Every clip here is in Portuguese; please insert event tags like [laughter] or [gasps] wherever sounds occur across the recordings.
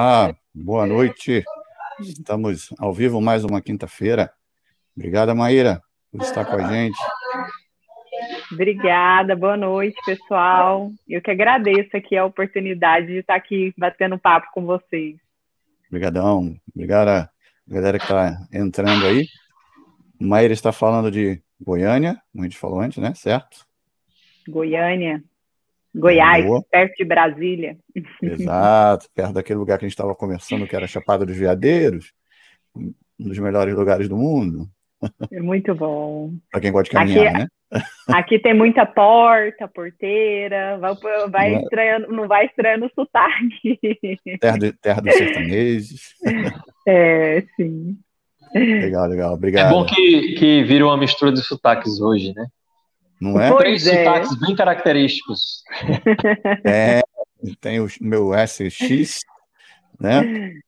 Olá, boa noite. Estamos ao vivo mais uma quinta-feira. Obrigada, Maíra, por estar com a gente. Obrigada, boa noite, pessoal. Eu que agradeço aqui a oportunidade de estar aqui batendo papo com vocês. Obrigadão. Obrigada, galera que está entrando aí. Maíra está falando de Goiânia, como a gente falou antes, né? Certo? Goiânia. Goiás, Boa. perto de Brasília. Exato, perto daquele lugar que a gente estava conversando, que era Chapada dos Veadeiros, um dos melhores lugares do mundo. É muito bom. Para quem gosta de caminhar, aqui, né? Aqui tem muita porta, porteira, vai, vai não, é? estranhando, não vai estranhando o sotaque. Terra, de, terra dos sertanejos. É, sim. Legal, legal, obrigado. É bom que, que vira uma mistura de sotaques hoje, né? Não é? Três é. sotaques bem característicos. [laughs] É, tem o meu SX, né?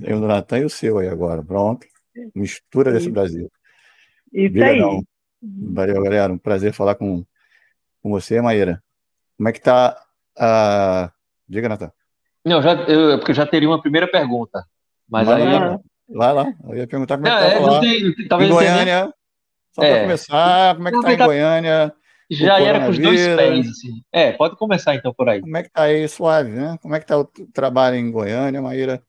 Tem o do Natan e o seu aí agora, pronto. Mistura desse Brasil. Isso aí. Valeu, galera. Um prazer falar com, com você, Maíra. Como é que tá a. Diga, Natan. Não, já, eu, porque eu já teria uma primeira pergunta. Mas vai aí. Lá, vai lá, eu ia perguntar como é que tá é, lá. Tem, talvez em Goiânia. Só para é. começar, como é que tá em Goiânia? Já era com os dois pés, assim. É, pode começar então por aí. Como é que tá aí, suave, né? Como é que tá o trabalho em Goiânia, Maíra?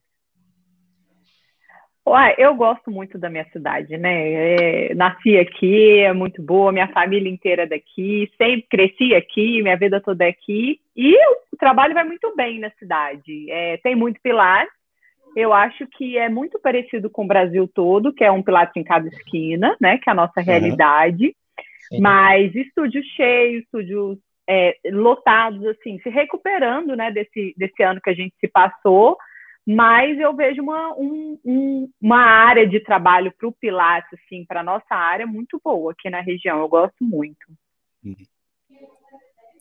Uai, eu gosto muito da minha cidade, né? É, nasci aqui, é muito boa, minha família inteira é daqui, sempre cresci aqui, minha vida toda é aqui, e o trabalho vai muito bem na cidade. É, tem muito pilar, eu acho que é muito parecido com o Brasil todo, que é um pilates em cada esquina, né? Que é a nossa realidade. Mas estúdios cheios, estúdios é, lotados, assim, se recuperando, né? Desse, desse ano que a gente se passou mas eu vejo uma, um, um, uma área de trabalho para o Pilates, assim, para a nossa área, muito boa aqui na região. Eu gosto muito. Uhum.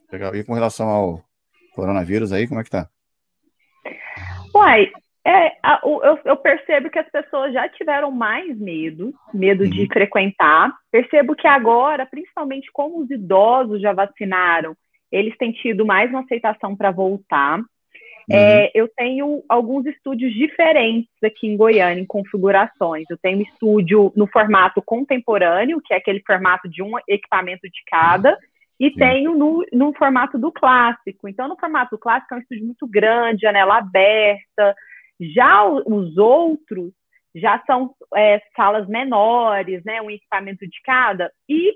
Legal. E com relação ao coronavírus aí, como é que tá? Uai, é, a, eu, eu, percebo que as pessoas já tiveram mais medo, medo uhum. de frequentar. Percebo que agora, principalmente como os idosos já vacinaram, eles têm tido mais uma aceitação para voltar. Uhum. É, eu tenho alguns estúdios diferentes aqui em Goiânia, em configurações. Eu tenho um estúdio no formato contemporâneo, que é aquele formato de um equipamento de cada, e Sim. tenho no, no formato do clássico. Então, no formato do clássico é um estúdio muito grande, janela aberta. Já os outros já são é, salas menores, né, um equipamento de cada, e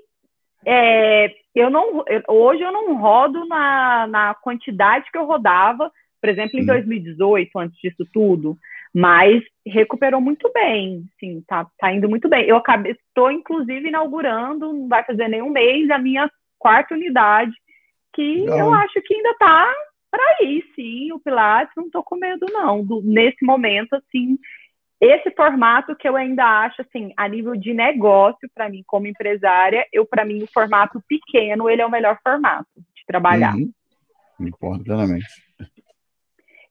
é, eu não, hoje eu não rodo na, na quantidade que eu rodava por exemplo, em 2018, uhum. antes disso tudo, mas recuperou muito bem, sim, tá, tá indo muito bem. Eu acabei, estou inclusive inaugurando, não vai fazer nenhum mês, a minha quarta unidade, que não. eu acho que ainda tá para ir, sim, o Pilates, não tô com medo não, do, nesse momento, assim, esse formato que eu ainda acho, assim, a nível de negócio, para mim, como empresária, eu, para mim, o formato pequeno, ele é o melhor formato de trabalhar. Uhum. Concordo plenamente.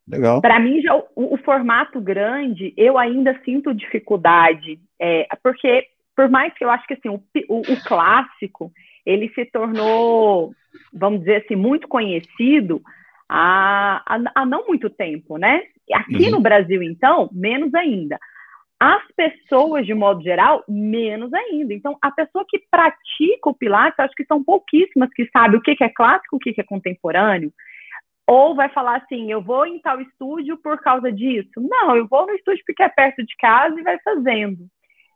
Legal. Para mim, já, o, o, formato grande, eu ainda sinto dificuldade, é, porque por mais que eu acho que assim, o, o, o, clássico, ele se tornou, vamos dizer assim, muito conhecido há, há, há não muito tempo, né? Aqui uhum. no Brasil, então, menos ainda. As pessoas, de modo geral, menos ainda. Então, a pessoa que pratica o Pilates, acho que são pouquíssimas que sabem o que é clássico, o que é contemporâneo. Ou vai falar assim, eu vou em tal estúdio por causa disso? Não, eu vou no estúdio porque é perto de casa e vai fazendo.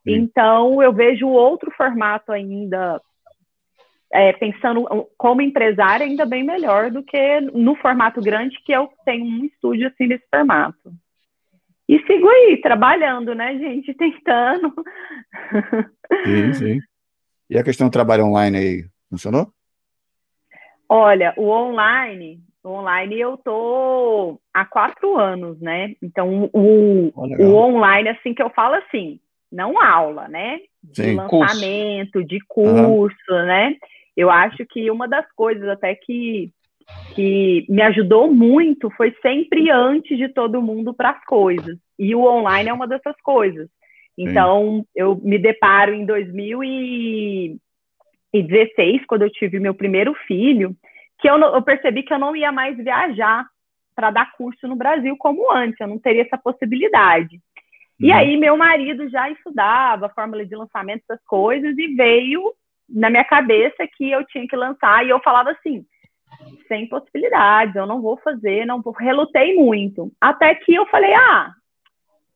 Sim. Então, eu vejo outro formato ainda, é, pensando como empresária, ainda bem melhor do que no formato grande, que eu tenho um estúdio assim desse formato. E sigo aí, trabalhando, né, gente? [laughs] Tentando. Sim, sim. E a questão do trabalho online aí, funcionou? Olha, o online, online eu tô há quatro anos, né? Então, o, o online, assim, que eu falo assim, não aula, né? De Sim, lançamento, curso. de curso, uhum. né? Eu acho que uma das coisas até que, que me ajudou muito foi sempre antes de todo mundo para as coisas. E o online é uma dessas coisas. Então, Sim. eu me deparo em 2016, quando eu tive meu primeiro filho, que eu, eu percebi que eu não ia mais viajar para dar curso no Brasil como antes, eu não teria essa possibilidade. E uhum. aí meu marido já estudava fórmula de lançamento, essas coisas, e veio na minha cabeça que eu tinha que lançar, e eu falava assim, sem possibilidades, eu não vou fazer, não vou, relutei muito. Até que eu falei, ah,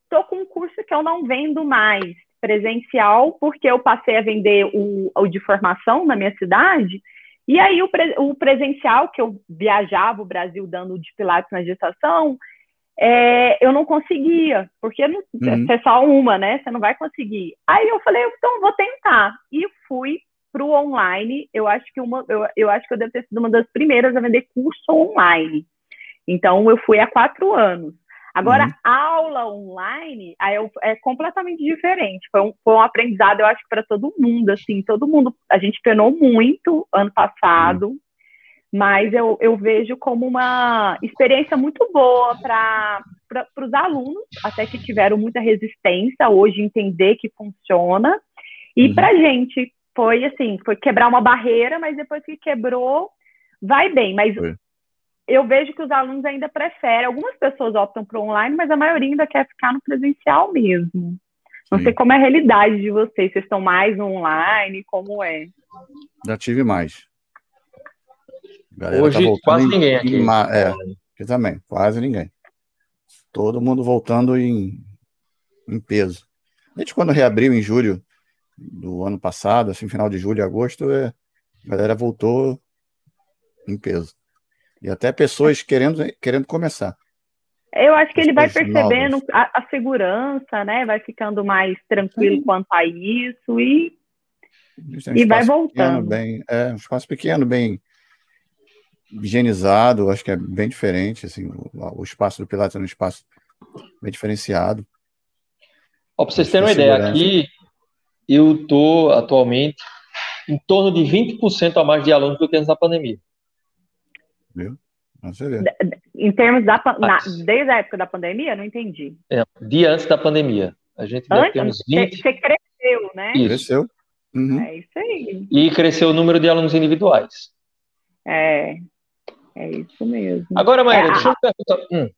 tô com um curso que eu não vendo mais presencial, porque eu passei a vender o, o de formação na minha cidade, e aí o, pre, o presencial, que eu viajava o Brasil dando de pilates na gestação, é, eu não conseguia, porque não, uhum. é só uma, né? Você não vai conseguir. Aí eu falei, então vou tentar. E fui para o online. Eu acho que uma, eu, eu acho que eu devo ter sido uma das primeiras a vender curso online. Então eu fui há quatro anos. Agora, uhum. aula online aí é completamente diferente. Foi um, foi um aprendizado, eu acho, para todo mundo. Assim, todo mundo. A gente penou muito ano passado. Uhum mas eu, eu vejo como uma experiência muito boa para os alunos, até que tiveram muita resistência hoje entender que funciona, e uhum. para a gente foi assim, foi quebrar uma barreira, mas depois que quebrou, vai bem, mas foi. eu vejo que os alunos ainda preferem, algumas pessoas optam para online, mas a maioria ainda quer ficar no presencial mesmo. Não Sim. sei como é a realidade de vocês, vocês estão mais no online, como é? Já tive mais. Galera Hoje, tá quase em, ninguém aqui. Em, é, aqui também, quase ninguém. Todo mundo voltando em, em peso. A gente, quando reabriu em julho do ano passado, assim, final de julho e agosto, é, a galera voltou em peso. E até pessoas querendo, querendo começar. Eu acho que ele vai percebendo a, a, segurança, né? Vai ficando mais tranquilo Sim. quanto a isso e, é um e vai voltando. Pequeno, bem, é um espaço pequeno, bem higienizado, acho que é bem diferente, assim, o, o espaço do Pilates é um espaço bem diferenciado. Ó, para vocês terem uma ideia, aqui eu estou atualmente em torno de 20% a mais de alunos do que antes da pandemia. Viu? Em termos da na, desde a época da pandemia, não entendi. É, dia antes da pandemia. A gente antes, deve uns 20. Você cresceu, né? Isso. Cresceu. Uhum. É isso aí. E cresceu o número de alunos individuais. É. É isso mesmo. Agora, Maíra, é, deixa eu perguntar. Hum,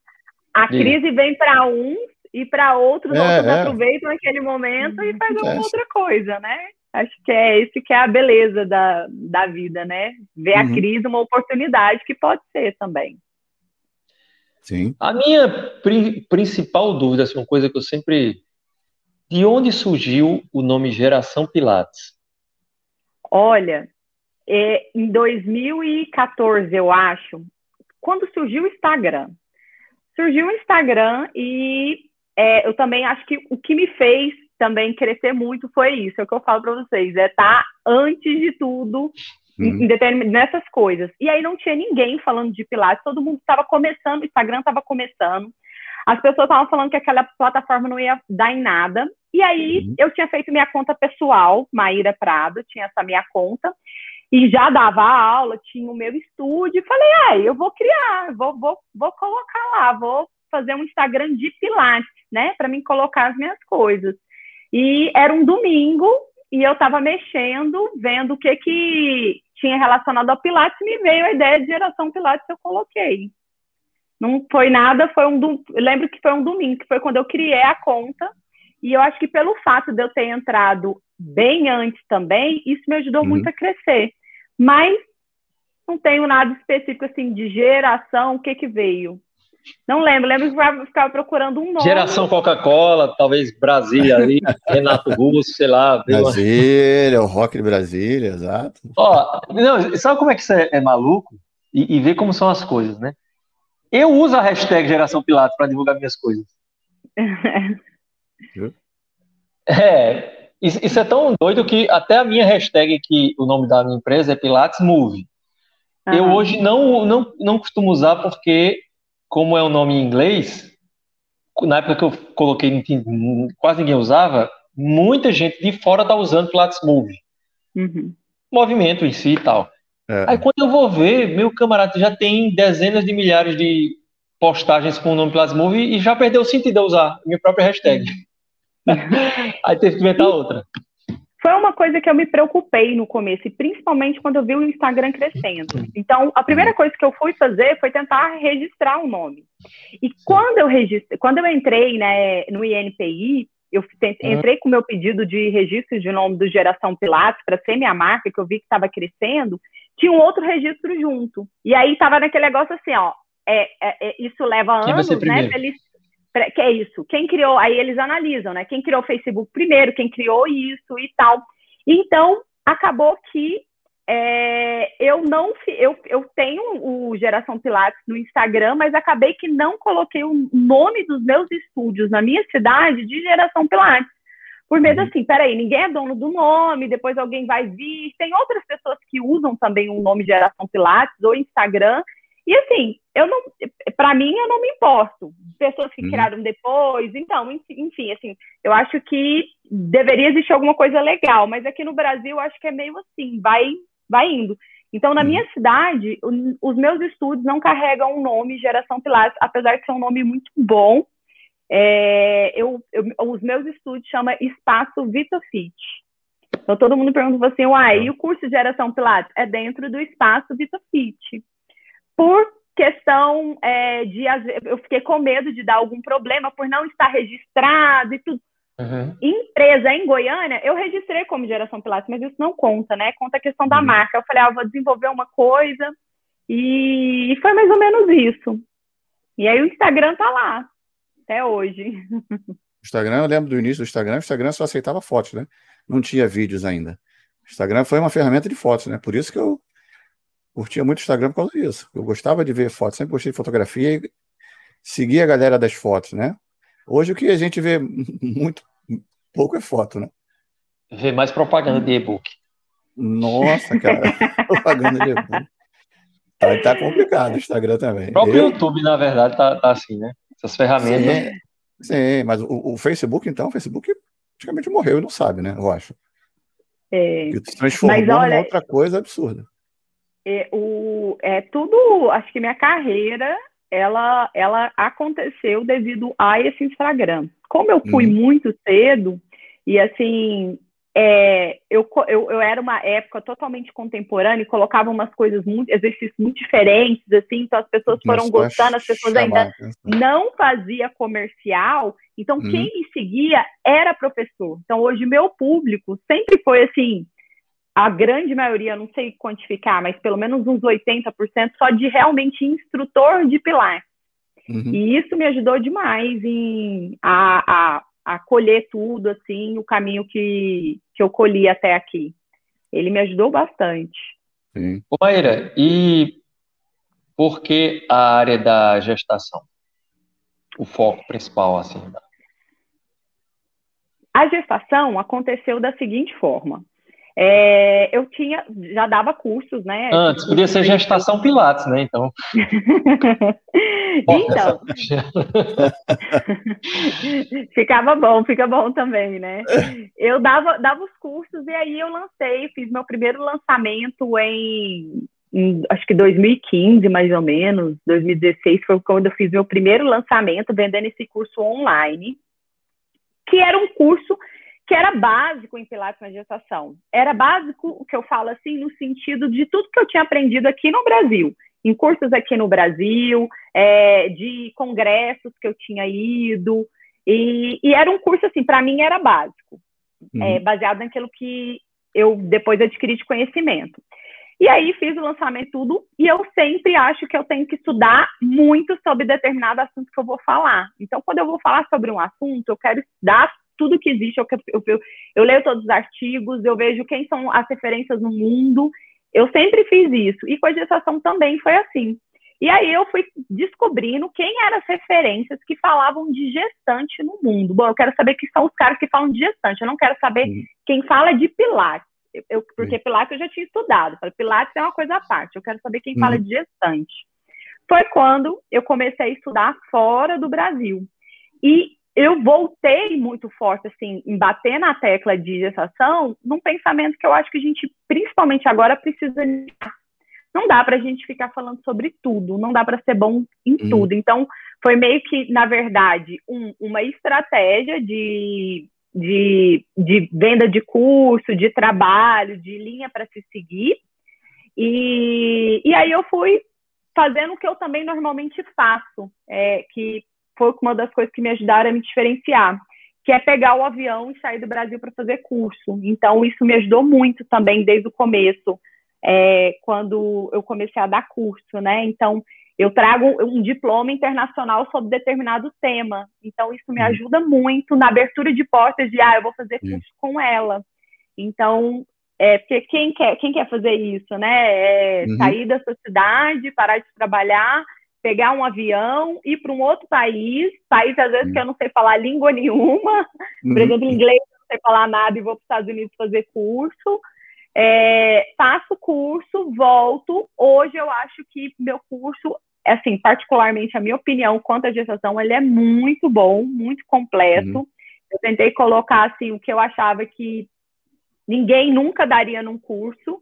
a diga. crise vem para uns e para outros, é, outros é. aproveitam aquele momento e fazem uma outra coisa, né? Acho que é isso que é a beleza da, da vida, né? Ver uhum. a crise uma oportunidade que pode ser também. Sim. A minha pri principal dúvida, assim, uma coisa que eu sempre. De onde surgiu o nome Geração Pilates? Olha, é, em 2014, eu acho, quando surgiu o Instagram. Surgiu o Instagram e é, eu também acho que o que me fez também crescer muito foi isso, é o que eu falo para vocês, é estar tá antes de tudo uhum. em nessas coisas. E aí não tinha ninguém falando de Pilates, todo mundo estava começando, o Instagram estava começando, as pessoas estavam falando que aquela plataforma não ia dar em nada. E aí uhum. eu tinha feito minha conta pessoal, Maíra Prado, tinha essa minha conta e já dava aula, tinha o meu estúdio, falei, ah, eu vou criar, vou, vou, vou colocar lá, vou fazer um Instagram de Pilates, né, para mim colocar as minhas coisas. E era um domingo e eu estava mexendo, vendo o que que tinha relacionado ao Pilates, me veio a ideia de geração Pilates, eu coloquei. Não foi nada, foi um do... lembro que foi um domingo, que foi quando eu criei a conta, e eu acho que pelo fato de eu ter entrado bem antes também, isso me ajudou uhum. muito a crescer mas não tenho nada específico assim de geração, o que que veio. Não lembro, lembro que ficava procurando um nome. Geração Coca-Cola, talvez Brasília ali, [laughs] Renato Russo, sei lá. Brasília, uma... o rock de Brasília, exato. Ó, não, sabe como é que você é, é maluco? E, e vê como são as coisas, né? Eu uso a hashtag Geração Pilates para divulgar minhas coisas. [laughs] é, isso, isso, é tão doido que até a minha hashtag, que o nome da minha empresa é Pilates Move. Uhum. Eu hoje não, não, não costumo usar porque, como é o um nome em inglês, na época que eu coloquei, quase ninguém usava, muita gente de fora tá usando Pilates Move. Uhum. Movimento em si e tal. É. Aí quando eu vou ver, meu camarada já tem dezenas de milhares de postagens com o nome Pilates Move e já perdeu o sentido de usar minha própria hashtag. Uhum. [laughs] [laughs] Aí teve que inventar outra. foi uma coisa que eu me preocupei no começo, e principalmente quando eu vi o Instagram crescendo. Então, a primeira coisa que eu fui fazer foi tentar registrar o um nome. E quando eu registrei, quando eu entrei né, no INPI, eu entrei com o meu pedido de registro de nome do Geração Pilates para ser minha marca, que eu vi que estava crescendo, tinha um outro registro junto. E aí estava naquele negócio assim, ó, é, é, é isso leva anos, né, eles que é isso, quem criou, aí eles analisam, né? Quem criou o Facebook primeiro, quem criou isso e tal. Então, acabou que é, eu não eu, eu tenho o Geração Pilates no Instagram, mas acabei que não coloquei o nome dos meus estúdios na minha cidade de Geração Pilates. Por medo uhum. assim, peraí, ninguém é dono do nome, depois alguém vai vir. Tem outras pessoas que usam também o nome Geração Pilates ou Instagram, e assim, eu não, para mim, eu não me importo. Pessoas que uhum. criaram depois, então, enfim, assim, eu acho que deveria existir alguma coisa legal, mas aqui no Brasil, eu acho que é meio assim, vai, vai indo. Então, na uhum. minha cidade, os meus estudos não carregam o nome Geração Pilates, apesar de ser um nome muito bom. É, eu, eu, os meus estudos chama Espaço VitaFit. Então, todo mundo pergunta assim, uai, e o curso de Geração Pilates? É dentro do Espaço VitaFit por questão é, de eu fiquei com medo de dar algum problema por não estar registrado e tudo. Uhum. Empresa em Goiânia, eu registrei como geração Pilates, mas isso não conta, né? Conta a questão da uhum. marca. Eu falei, ah, eu vou desenvolver uma coisa e... e foi mais ou menos isso. E aí o Instagram tá lá, até hoje. O Instagram, eu lembro do início do Instagram, o Instagram só aceitava fotos, né? Não tinha vídeos ainda. O Instagram foi uma ferramenta de fotos, né? Por isso que eu curtia muito o Instagram por causa disso. Eu gostava de ver fotos, sempre gostei de fotografia e seguia a galera das fotos, né? Hoje o que a gente vê [laughs] muito pouco é foto, né? Vê mais propaganda de e-book. Nossa, cara, [laughs] propaganda de e-book. Tá, tá, complicado o Instagram também. O próprio eu... YouTube, na verdade, tá, tá, assim, né? Essas ferramentas. Sim, sim mas o, o, Facebook, então, o Facebook praticamente morreu e não sabe, né? Eu acho. É, transformou mas, olha, outra coisa absurda é, o, é tudo, acho que minha carreira, ela, ela aconteceu devido a esse Instagram. Como eu fui uhum. muito cedo, e assim, é, eu, eu, eu era uma época totalmente contemporânea e colocava umas coisas muito, exercícios muito diferentes, assim, então as pessoas foram gostando, as pessoas ainda né? não fazia comercial, então uhum. quem me seguia era professor. Então hoje meu público sempre foi assim, a grande maioria, não sei quantificar, mas pelo menos uns 80% só de realmente instrutor de pilar. Uhum. E isso me ajudou demais em a, a, a, colher tudo, assim, o caminho que, que eu colhi até aqui. Ele me ajudou bastante. Sim. Ô, Maíra, e por que a área da gestação? O foco principal, assim? A gestação aconteceu da seguinte forma. É, eu tinha, já dava cursos, né? Antes, podia ser gestação Pilates, né? Então. [laughs] então. [laughs] Ficava bom, fica bom também, né? [laughs] Eu dava, dava os cursos e aí eu lancei, fiz meu primeiro lançamento em, em acho que 2015, mais ou menos, 2016 foi quando eu fiz meu primeiro lançamento vendendo esse curso online, que era um curso que era básico em Pilates na gestação. Era básico, o que eu falo assim, no sentido de tudo que eu tinha aprendido aqui no Brasil, em cursos aqui no Brasil, é, de congressos que eu tinha ido, e, e era um curso, assim, para mim era básico, uhum. é, baseado naquilo que eu depois adquiri de conhecimento. E aí fiz o lançamento tudo, e eu sempre acho que eu tenho que estudar muito sobre determinado assunto que eu vou falar. Então, quando eu vou falar sobre um assunto, eu quero estudar tudo que existe, eu, eu, eu, eu leio todos os artigos, eu vejo quem são as referências no mundo. Eu sempre fiz isso. E com a gestação também foi assim. E aí eu fui descobrindo quem eram as referências que falavam de gestante no mundo. Bom, eu quero saber quem são os caras que falam de gestante. Eu não quero saber uhum. quem fala de Pilates. Eu, porque uhum. Pilates eu já tinha estudado. Pilates é uma coisa à parte. Eu quero saber quem uhum. fala de gestante. Foi quando eu comecei a estudar fora do Brasil. E eu voltei muito forte, assim, em bater na tecla de gestação, num pensamento que eu acho que a gente, principalmente agora, precisa. Não dá para a gente ficar falando sobre tudo, não dá para ser bom em hum. tudo. Então, foi meio que, na verdade, um, uma estratégia de de, de venda de curso, de trabalho, de linha para se seguir. E, e aí eu fui fazendo o que eu também normalmente faço, é, que foi uma das coisas que me ajudaram a me diferenciar, que é pegar o avião e sair do Brasil para fazer curso. Então, isso me ajudou muito também desde o começo, é, quando eu comecei a dar curso, né? Então, eu trago um diploma internacional sobre determinado tema. Então, isso me uhum. ajuda muito na abertura de portas de, ah, eu vou fazer curso com ela. Então, é, porque quem quer, quem quer fazer isso, né? É uhum. sair da sua cidade, parar de trabalhar, pegar um avião, ir para um outro país, país às vezes uhum. que eu não sei falar língua nenhuma, uhum. por exemplo, inglês não sei falar nada e vou para os Estados Unidos fazer curso. É, faço curso, volto. Hoje eu acho que meu curso, assim, particularmente a minha opinião quanto à gestação, ele é muito bom, muito completo. Uhum. Eu tentei colocar assim o que eu achava que ninguém nunca daria num curso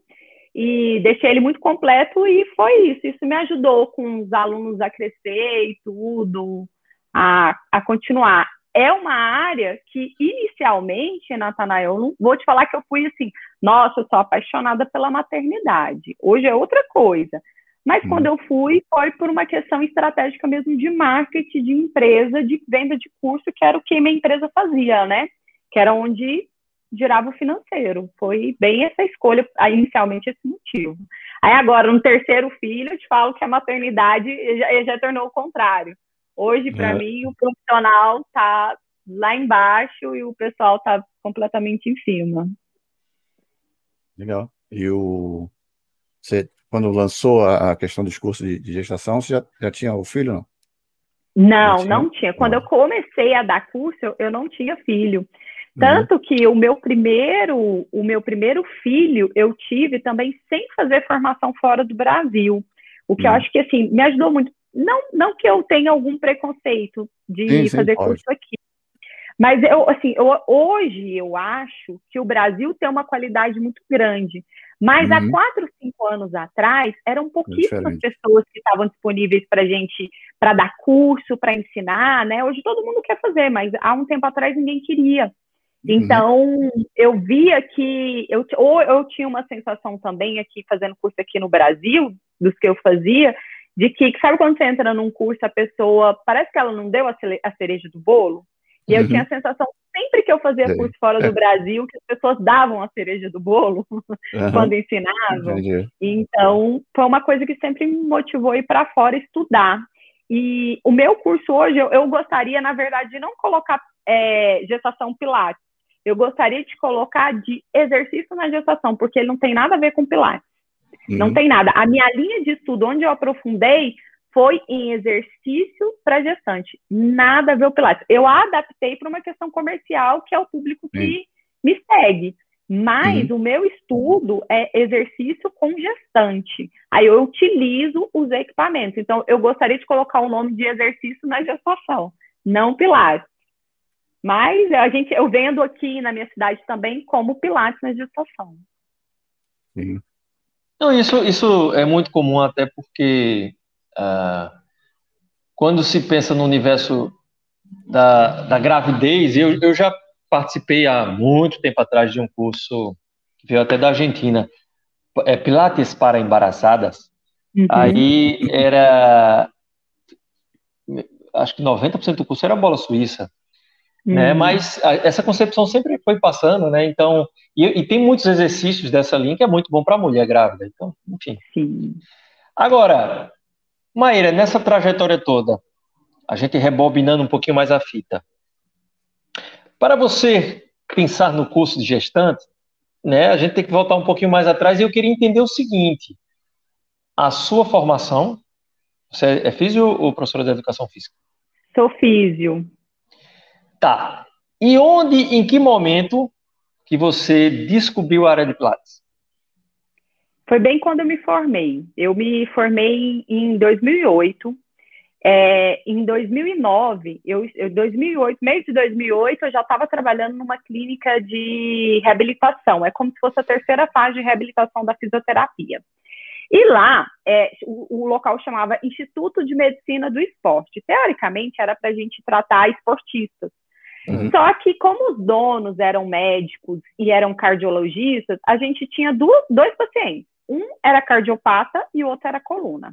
e deixei ele muito completo e foi isso. Isso me ajudou com os alunos a crescer e tudo, a, a continuar. É uma área que, inicialmente, Natanael, eu não vou te falar que eu fui assim, nossa, eu sou apaixonada pela maternidade. Hoje é outra coisa. Mas quando eu fui, foi por uma questão estratégica mesmo de marketing, de empresa, de venda de curso, que era o que minha empresa fazia, né? Que era onde girava o financeiro. Foi bem essa escolha, inicialmente esse motivo. Aí agora, no terceiro filho, eu te falo que a maternidade já, já tornou o contrário. Hoje, para é. mim, o profissional está lá embaixo e o pessoal está completamente em cima. Legal. E o você quando lançou a questão dos cursos de, de gestação, você já, já tinha o filho, não? Não. Não tinha. Quando eu comecei a dar curso, eu, eu não tinha filho. Uhum. Tanto uhum. que o meu primeiro, o meu primeiro filho eu tive também sem fazer formação fora do Brasil. O que uhum. eu acho que assim me ajudou muito. Não, não que eu tenha algum preconceito de sim, fazer sim, curso aqui. Mas eu, assim, eu, hoje eu acho que o Brasil tem uma qualidade muito grande. Mas uhum. há quatro, cinco anos atrás, eram pouquíssimas é pessoas que estavam disponíveis para gente, para dar curso, para ensinar, né? Hoje todo mundo quer fazer, mas há um tempo atrás ninguém queria. Uhum. Então, uhum. eu via que, eu, ou eu tinha uma sensação também aqui, fazendo curso aqui no Brasil, dos que eu fazia, de que, sabe quando você entra num curso, a pessoa, parece que ela não deu a, cereja do bolo? E eu uhum. tinha a sensação, sempre que eu fazia curso fora do é. Brasil, que as pessoas davam a cereja do bolo [laughs] uhum. quando ensinavam. Entendi. Então, foi uma coisa que sempre me motivou a ir para fora estudar. E o meu curso hoje, eu, eu gostaria, na verdade, de não colocar é, gestação pilates, eu gostaria de colocar de exercício na gestação, porque ele não tem nada a ver com Pilates. Uhum. Não tem nada. A minha linha de estudo, onde eu aprofundei, foi em exercício para gestante. Nada a ver com Pilates. Eu adaptei para uma questão comercial, que é o público que uhum. me segue. Mas uhum. o meu estudo é exercício com gestante. Aí eu utilizo os equipamentos. Então, eu gostaria de colocar o nome de exercício na gestação, não Pilates. Mas a gente, eu vendo aqui na minha cidade também como Pilates na gestação. Sim. Não, isso, isso é muito comum até porque uh, quando se pensa no universo da, da gravidez, eu, eu já participei há muito tempo atrás de um curso que veio até da Argentina, é Pilates para embaraçadas. Uhum. Aí era acho que 90% do curso era bola suíça né? Uhum. Mas a, essa concepção sempre foi passando, né? Então, e, e, tem muitos exercícios dessa linha que é muito bom para a mulher grávida. Então, enfim. Sim. Agora, Maíra, nessa trajetória toda, a gente rebobinando um pouquinho mais a fita. Para você pensar no curso de gestante, né, a gente tem que voltar um pouquinho mais atrás e eu queria entender o seguinte: a sua formação, você é físio ou professora de educação física? Sou físio. Tá. E onde, em que momento que você descobriu a área de Pilates? Foi bem quando eu me formei. Eu me formei em 2008. É, em 2009, eu, eu 2008, mês de 2008, eu já estava trabalhando numa clínica de reabilitação. É como se fosse a terceira fase de reabilitação da fisioterapia. E lá, é, o, o, local chamava Instituto de Medicina do Esporte. Teoricamente, era para a gente tratar esportistas. Uhum. Só que, como os donos eram médicos e eram cardiologistas, a gente tinha duas, dois pacientes. Um era cardiopata e o outro era coluna.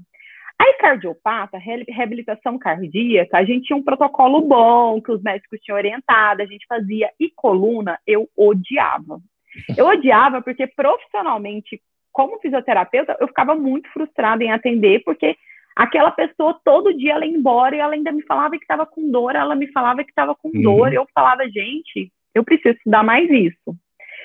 Aí, cardiopata, reabilitação cardíaca, a gente tinha um protocolo bom, que os médicos tinham orientado, a gente fazia. E coluna, eu odiava. Eu odiava porque, profissionalmente, como fisioterapeuta, eu ficava muito frustrada em atender, porque aquela pessoa todo dia ela ia embora e ela ainda me falava que estava com dor, ela me falava que estava com uhum. dor, e eu falava, gente, eu preciso estudar mais isso.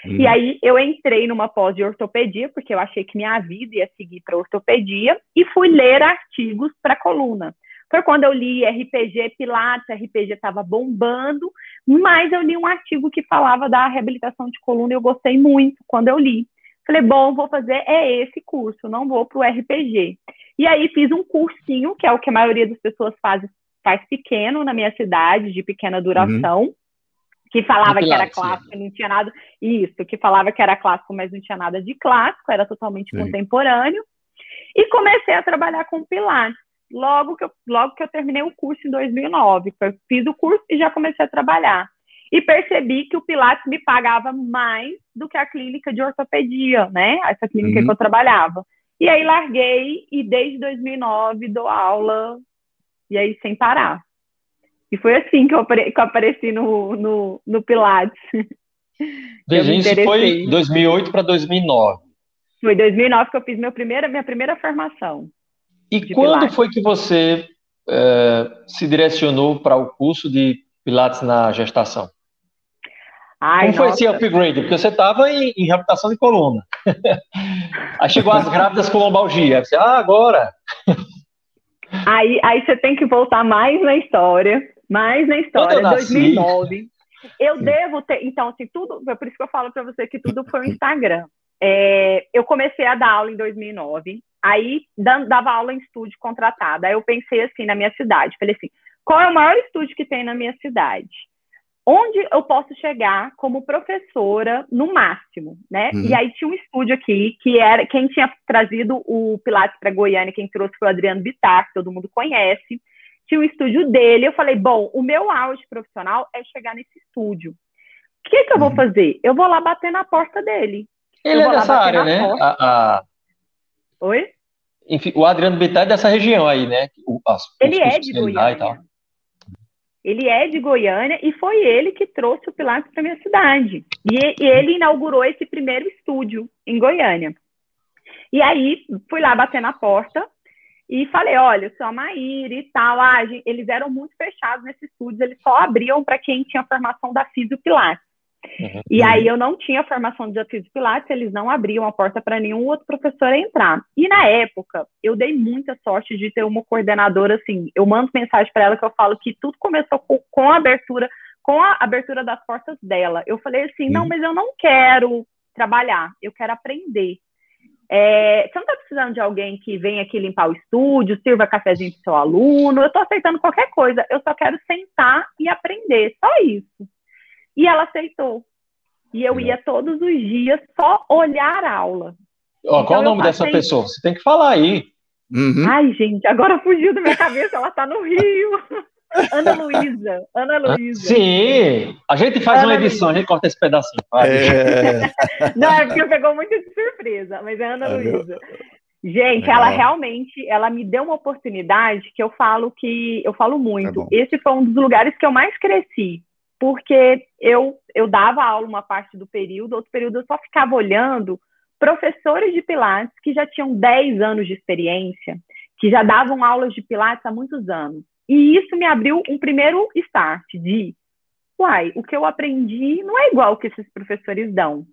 Uhum. E aí eu entrei numa pós de ortopedia, porque eu achei que minha vida ia seguir para ortopedia, e fui ler artigos para coluna. Foi quando eu li RPG Pilates, RPG estava bombando, mas eu li um artigo que falava da reabilitação de coluna e eu gostei muito quando eu li. Falei, bom, vou fazer é esse curso, não vou para o RPG. E aí fiz um cursinho, que é o que a maioria das pessoas faz, faz pequeno na minha cidade, de pequena duração, uhum. que falava que era clássico, não tinha nada. Isso, que falava que era clássico, mas não tinha nada de clássico, era totalmente Sim. contemporâneo. E comecei a trabalhar com Pilates. Logo que, eu, logo que eu terminei o curso em 2009, fiz o curso e já comecei a trabalhar. E percebi que o Pilates me pagava mais do que a clínica de ortopedia, né? Essa clínica uhum. que eu trabalhava. E aí larguei e desde 2009 dou aula e aí sem parar. E foi assim que eu, que eu apareci no, no, no Pilates. [laughs] Veja, isso foi 2008 para 2009. Foi 2009 que eu fiz meu primeira, minha primeira formação. E quando Pilates. foi que você é, se direcionou para o curso de Pilates na gestação? Ai, Como foi esse upgrade? Porque você estava em, em, reabilitação de coluna. [laughs] aí chegou as grávidas com lombalgia. Você, ah, agora. [laughs] aí, aí você tem que voltar mais na história. Mais na história. Eu 2009. Eu devo ter. Então, assim, tudo. É por isso que eu falo para você que tudo foi o Instagram. É, eu comecei a dar aula em 2009. Aí dava aula em estúdio contratada. Aí eu pensei assim na minha cidade. Falei assim: qual é o maior estúdio que tem na minha cidade? Onde eu posso chegar como professora no máximo, né? Uhum. E aí tinha um estúdio aqui que era quem tinha trazido o Pilates para Goiânia, quem trouxe foi o Adriano Bittar, que todo mundo conhece. Tinha um estúdio dele. Eu falei, bom, o meu auge profissional é chegar nesse estúdio. O que, que eu vou uhum. fazer? Eu vou lá bater na porta dele. Ele é dessa área, né? A, a... Oi? Enfim, o Adriano Bittar é dessa região aí, né? O, as, ele é de Goiânia. Ele é de Goiânia e foi ele que trouxe o Pilates para minha cidade. E, e, ele inaugurou esse primeiro estúdio em Goiânia. E aí fui lá bater na porta e falei: olha, eu sou a Maíra e tal. Ah, eles eram muito fechados nesse estúdio, eles só abriam para quem tinha formação da Fisio Pilates. Uhum. E aí eu não tinha formação de desafio de Pilates, eles não abriam a porta para nenhum outro professor entrar. E na época, eu dei muita sorte de ter uma coordenadora assim. Eu mando mensagem para ela que eu falo que tudo começou com, com, a abertura, com a abertura das portas dela. Eu falei assim, uhum. não, mas eu não quero trabalhar, eu quero aprender. É, você não está precisando de alguém que venha aqui limpar o estúdio, sirva cafezinho para seu aluno. Eu estou aceitando qualquer coisa. Eu só quero sentar e aprender. Só isso. E ela aceitou. E eu ia todos os dias só olhar a aula. Ó, então, qual o nome passei... dessa pessoa? Você tem que falar aí. Uhum. Ai, gente, agora fugiu da minha cabeça, ela tá no Rio. [laughs] Ana Luísa. Ana Luísa. Sim, a gente faz Ana uma edição, Luiza. a gente corta esse pedacinho. É... [laughs] Não, é porque pegou muito de surpresa, mas é Ana é Luísa. Gente, ela realmente, ela me deu uma oportunidade que eu falo que eu falo muito. É Esse foi um dos lugares que eu mais cresci porque eu, eu dava aula uma parte do período, outro período eu só ficava olhando professores de Pilates que já tinham 10 anos de experiência, que já davam aulas de Pilates há muitos anos. E isso me abriu um primeiro start de, uai, o que eu aprendi não é igual o que esses professores dão.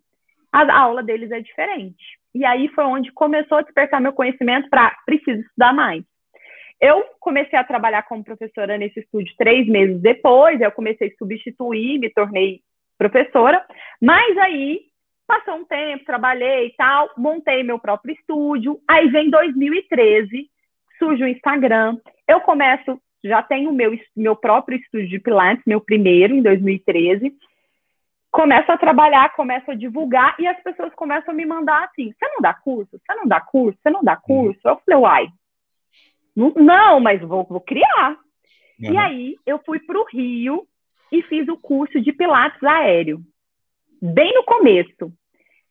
A aula deles é diferente. E aí foi onde começou a despertar meu conhecimento para preciso estudar mais. Eu comecei a trabalhar como professora nesse estúdio três meses depois, eu comecei a substituir, me tornei professora, mas aí passou um tempo, trabalhei e tal, montei meu próprio estúdio, aí vem 2013, surge o Instagram, eu começo, já tenho meu, meu próprio estúdio de Pilates, meu primeiro, em 2013, começo a trabalhar, começo a divulgar e as pessoas começam a me mandar assim: você não dá curso? Você não dá curso? Você não dá curso? Eu falei, uai, não, mas vou, vou criar. Uhum. E aí eu fui para o Rio e fiz o curso de Pilates aéreo. Bem no começo.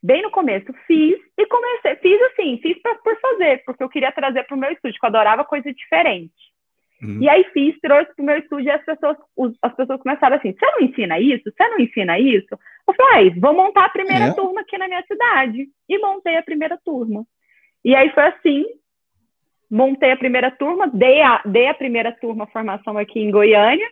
Bem no começo. Fiz e comecei. Fiz assim, fiz pra, por fazer, porque eu queria trazer para o meu estúdio, que eu adorava coisa diferente. Uhum. E aí fiz, trouxe para o meu estúdio e as pessoas, as pessoas começaram assim: você não ensina isso? Você não ensina isso? Eu falei, ah, vou montar a primeira é. turma aqui na minha cidade. E montei a primeira turma. E aí foi assim, montei a primeira turma, dei a, dei a primeira turma formação aqui em Goiânia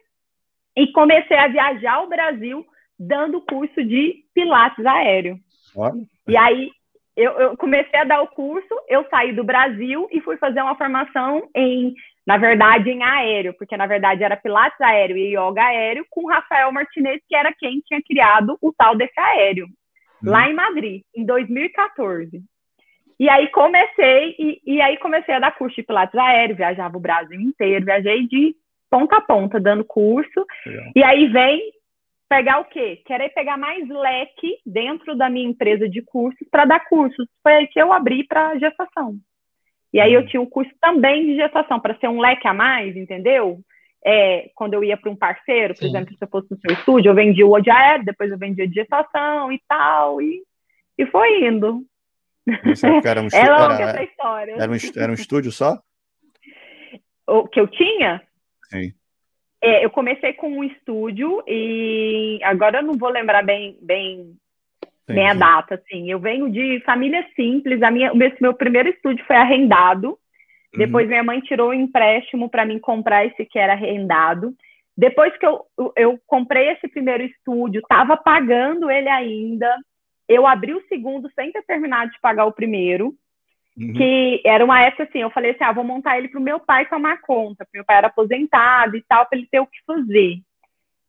e comecei a viajar o Brasil dando curso de pilates aéreo. Olha. E aí eu, eu, comecei a dar o curso, eu saí do Brasil e fui fazer uma formação em na verdade, em aéreo, porque na verdade era Pilates aéreo e Yoga aéreo, com Rafael Martinez, que era quem tinha criado o tal desse aéreo, hum. lá em Madrid, em 2014. E aí comecei, e, e, aí comecei a dar curso de Pilates aéreo, viajava o Brasil inteiro, viajei de ponta a ponta dando curso. Legal. E aí vem pegar o quê? Querer pegar mais leque dentro da minha empresa de cursos para dar cursos. Foi aí que eu abri para gestação. E aí eu uhum. tinha um curso também de gestação, para ser um leque a mais, entendeu? É, quando eu ia para um parceiro, por Sim. exemplo, se eu fosse no seu estúdio, eu vendia o ode aéreo, depois eu vendia de gestação e tal, e, e foi indo. Era um [laughs] é longa era, essa história. Era um, era um estúdio só? O que eu tinha? Sim. É, eu comecei com um estúdio e agora eu não vou lembrar bem, bem Entendi. Meia data, assim. Eu venho de família simples. A minha, o meu, meu primeiro estúdio foi arrendado. Uhum. Depois minha mãe tirou um empréstimo para mim comprar esse que era arrendado. Depois que eu, eu comprei esse primeiro estúdio, estava pagando ele ainda. Eu abri o segundo sem ter terminado de pagar o primeiro. Uhum. Que era uma época assim, eu falei assim: ah, vou montar ele para o meu pai tomar conta, porque meu pai era aposentado e tal, para ele ter o que fazer.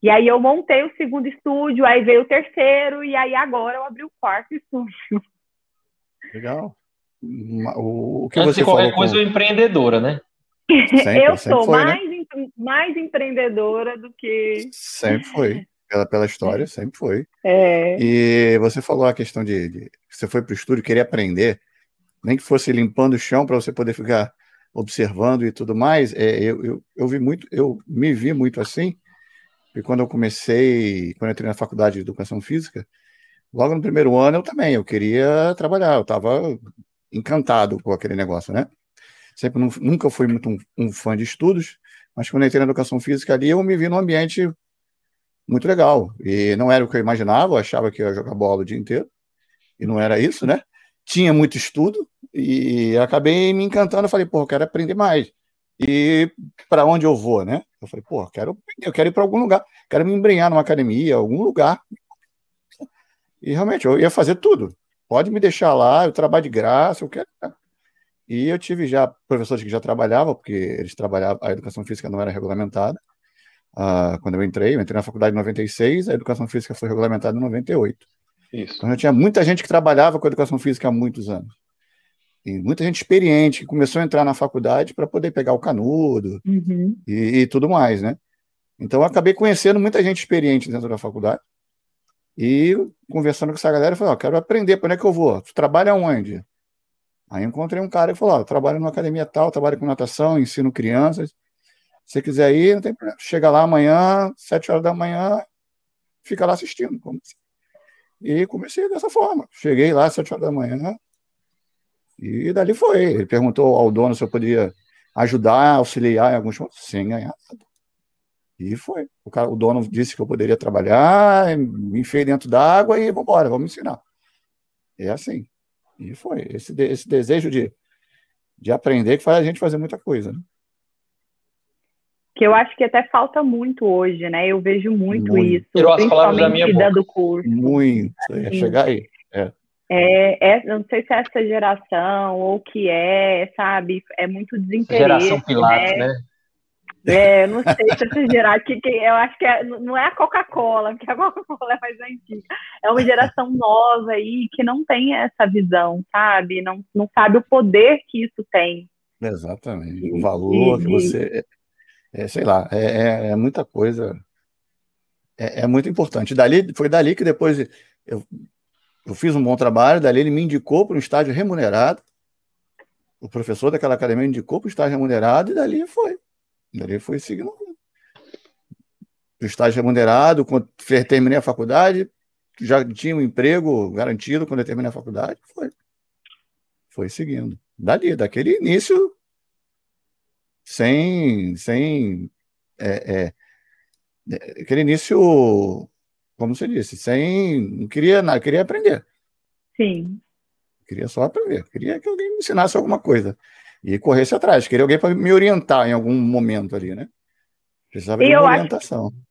E aí eu montei o segundo estúdio, aí veio o terceiro, e aí agora eu abri o quarto estúdio. Legal. O, que Antes você de qualquer coisa, com... empreendedora, né? Sempre, [laughs] eu sempre sou foi, né? mais, né? mais empreendedora do que. Sempre foi. Pela, pela história, sempre foi. É. E você falou a questão de, de você foi para o estúdio, queria aprender, nem que fosse limpando o chão para você poder ficar observando e tudo mais. É, eu, eu, eu vi muito, eu me vi muito assim, e quando eu comecei, quando eu entrei na faculdade de educação física, logo no primeiro ano eu também, eu queria trabalhar, eu estava encantado com aquele negócio, né? Sempre nunca fui muito um, um, fã de estudos, mas quando eu entrei na educação física ali, eu me vi num ambiente muito legal. E não era o que eu imaginava, eu achava que ia jogar bola o dia inteiro, e não era isso, né? Tinha muito estudo, e acabei me encantando, eu falei, pô, eu quero aprender mais. E para onde eu vou, né? Eu falei, pô, quero, eu quero ir para algum lugar, quero me embrenhar numa academia, algum lugar. E realmente eu ia fazer tudo. Pode me deixar lá, eu trabalho de graça, eu quero. E eu tive já professores que já trabalhavam, porque eles trabalhavam, a educação física não era regulamentada. Uh, quando eu entrei, eu entrei na faculdade em 96, a educação física foi regulamentada em 98. Isso. Então já tinha muita gente que trabalhava com educação física há muitos anos. Tem muita gente experiente que começou a entrar na faculdade para poder pegar o canudo uhum. e, e, tudo mais, né? Então eu acabei conhecendo muita gente experiente dentro da faculdade e conversando com essa galera, eu falei, ó, oh, quero aprender, para onde é que eu vou? Tu trabalha onde? Aí encontrei um cara que falou, ó, oh, trabalho numa academia tal, trabalho com natação, ensino crianças. Se você quiser ir, não tem problema. Chega lá amanhã, sete horas da manhã, fica lá assistindo. E comecei dessa forma. Cheguei lá, sete horas da manhã, e dali foi. Ele perguntou ao dono se eu podia ajudar, auxiliar em alguns pontos, sem ganhar nada. E foi. O, cara, o dono disse que eu poderia trabalhar, me enfiei dentro d'água e vamos embora, vamos ensinar. É assim. E foi. Esse, esse desejo de, de aprender que faz a gente fazer muita coisa. Né? Que eu acho que até falta muito hoje, né? Eu vejo muito, muito. isso. Tirou as palavras da minha boca. curso. Muito. Ia chegar aí. É. É, é, não sei se é essa geração ou o que é, sabe? É muito desinteresse. Geração Pilates, né? né? É, não sei se essa geração, que, que, eu acho que é, não é a Coca-Cola, porque a Coca-Cola é mais antiga. É uma geração nova aí que não tem essa visão, sabe? Não, não sabe o poder que isso tem. Exatamente. O valor e, que você. É, sei lá, é, é, é muita coisa. É, é, muito importante. Dali, foi dali que depois eu eu fiz um bom trabalho, dali ele me indicou para um estágio remunerado. O professor daquela academia me indicou para um estágio remunerado e dali foi. Dali foi seguindo. estágio remunerado, quando terminei a faculdade, já tinha um emprego garantido quando eu terminei a faculdade, foi. Foi seguindo. Dali, daquele início, sem, sem é, é, é aquele início, como você disse, sem, não queria nada, queria aprender. Sim. Queria só aprender, queria que alguém me ensinasse alguma coisa e corresse atrás, queria alguém para me orientar em algum momento ali, né? Precisava de uma orientação. Acho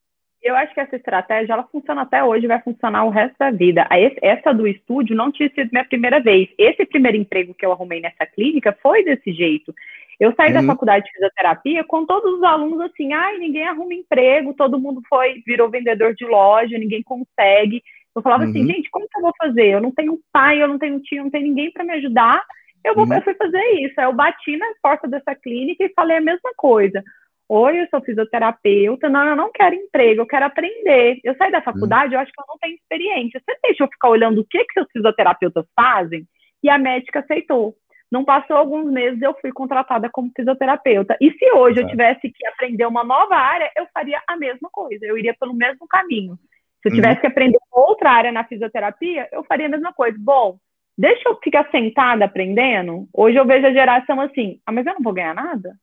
eu acho que essa estratégia ela funciona até hoje, vai funcionar o resto da vida. Essa do estúdio não tinha sido minha primeira vez. Esse primeiro emprego que eu arrumei nessa clínica foi desse jeito. Eu saí uhum. da faculdade de fisioterapia com todos os alunos assim, ai, ninguém arruma emprego, todo mundo foi, virou vendedor de loja, ninguém consegue. Eu falava assim, uhum. assim, gente, como que eu vou fazer? Eu não tenho pai, eu não tenho tio, não tenho ninguém para me ajudar. Eu, vou, uhum. eu fui fazer isso. Aí eu bati na porta dessa clínica e falei a mesma coisa. Oi, eu sou fisioterapeuta, não, eu não quero emprego, eu quero aprender. Eu saí da faculdade, eu acho que eu não tenho experiência. Você deixa eu ficar olhando o que, que seus fisioterapeutas fazem? E a médica aceitou. Não passou alguns meses, eu fui contratada como fisioterapeuta. E se hoje eu tivesse que aprender uma nova área, eu faria a mesma coisa, eu iria pelo mesmo caminho. Se eu uhum. tivesse uhum. que aprender outra área na fisioterapia, eu faria a mesma coisa. Bom, deixa eu ficar sentada aprendendo. Hoje eu vejo a geração assim, ah, mas eu não vou ganhar nada?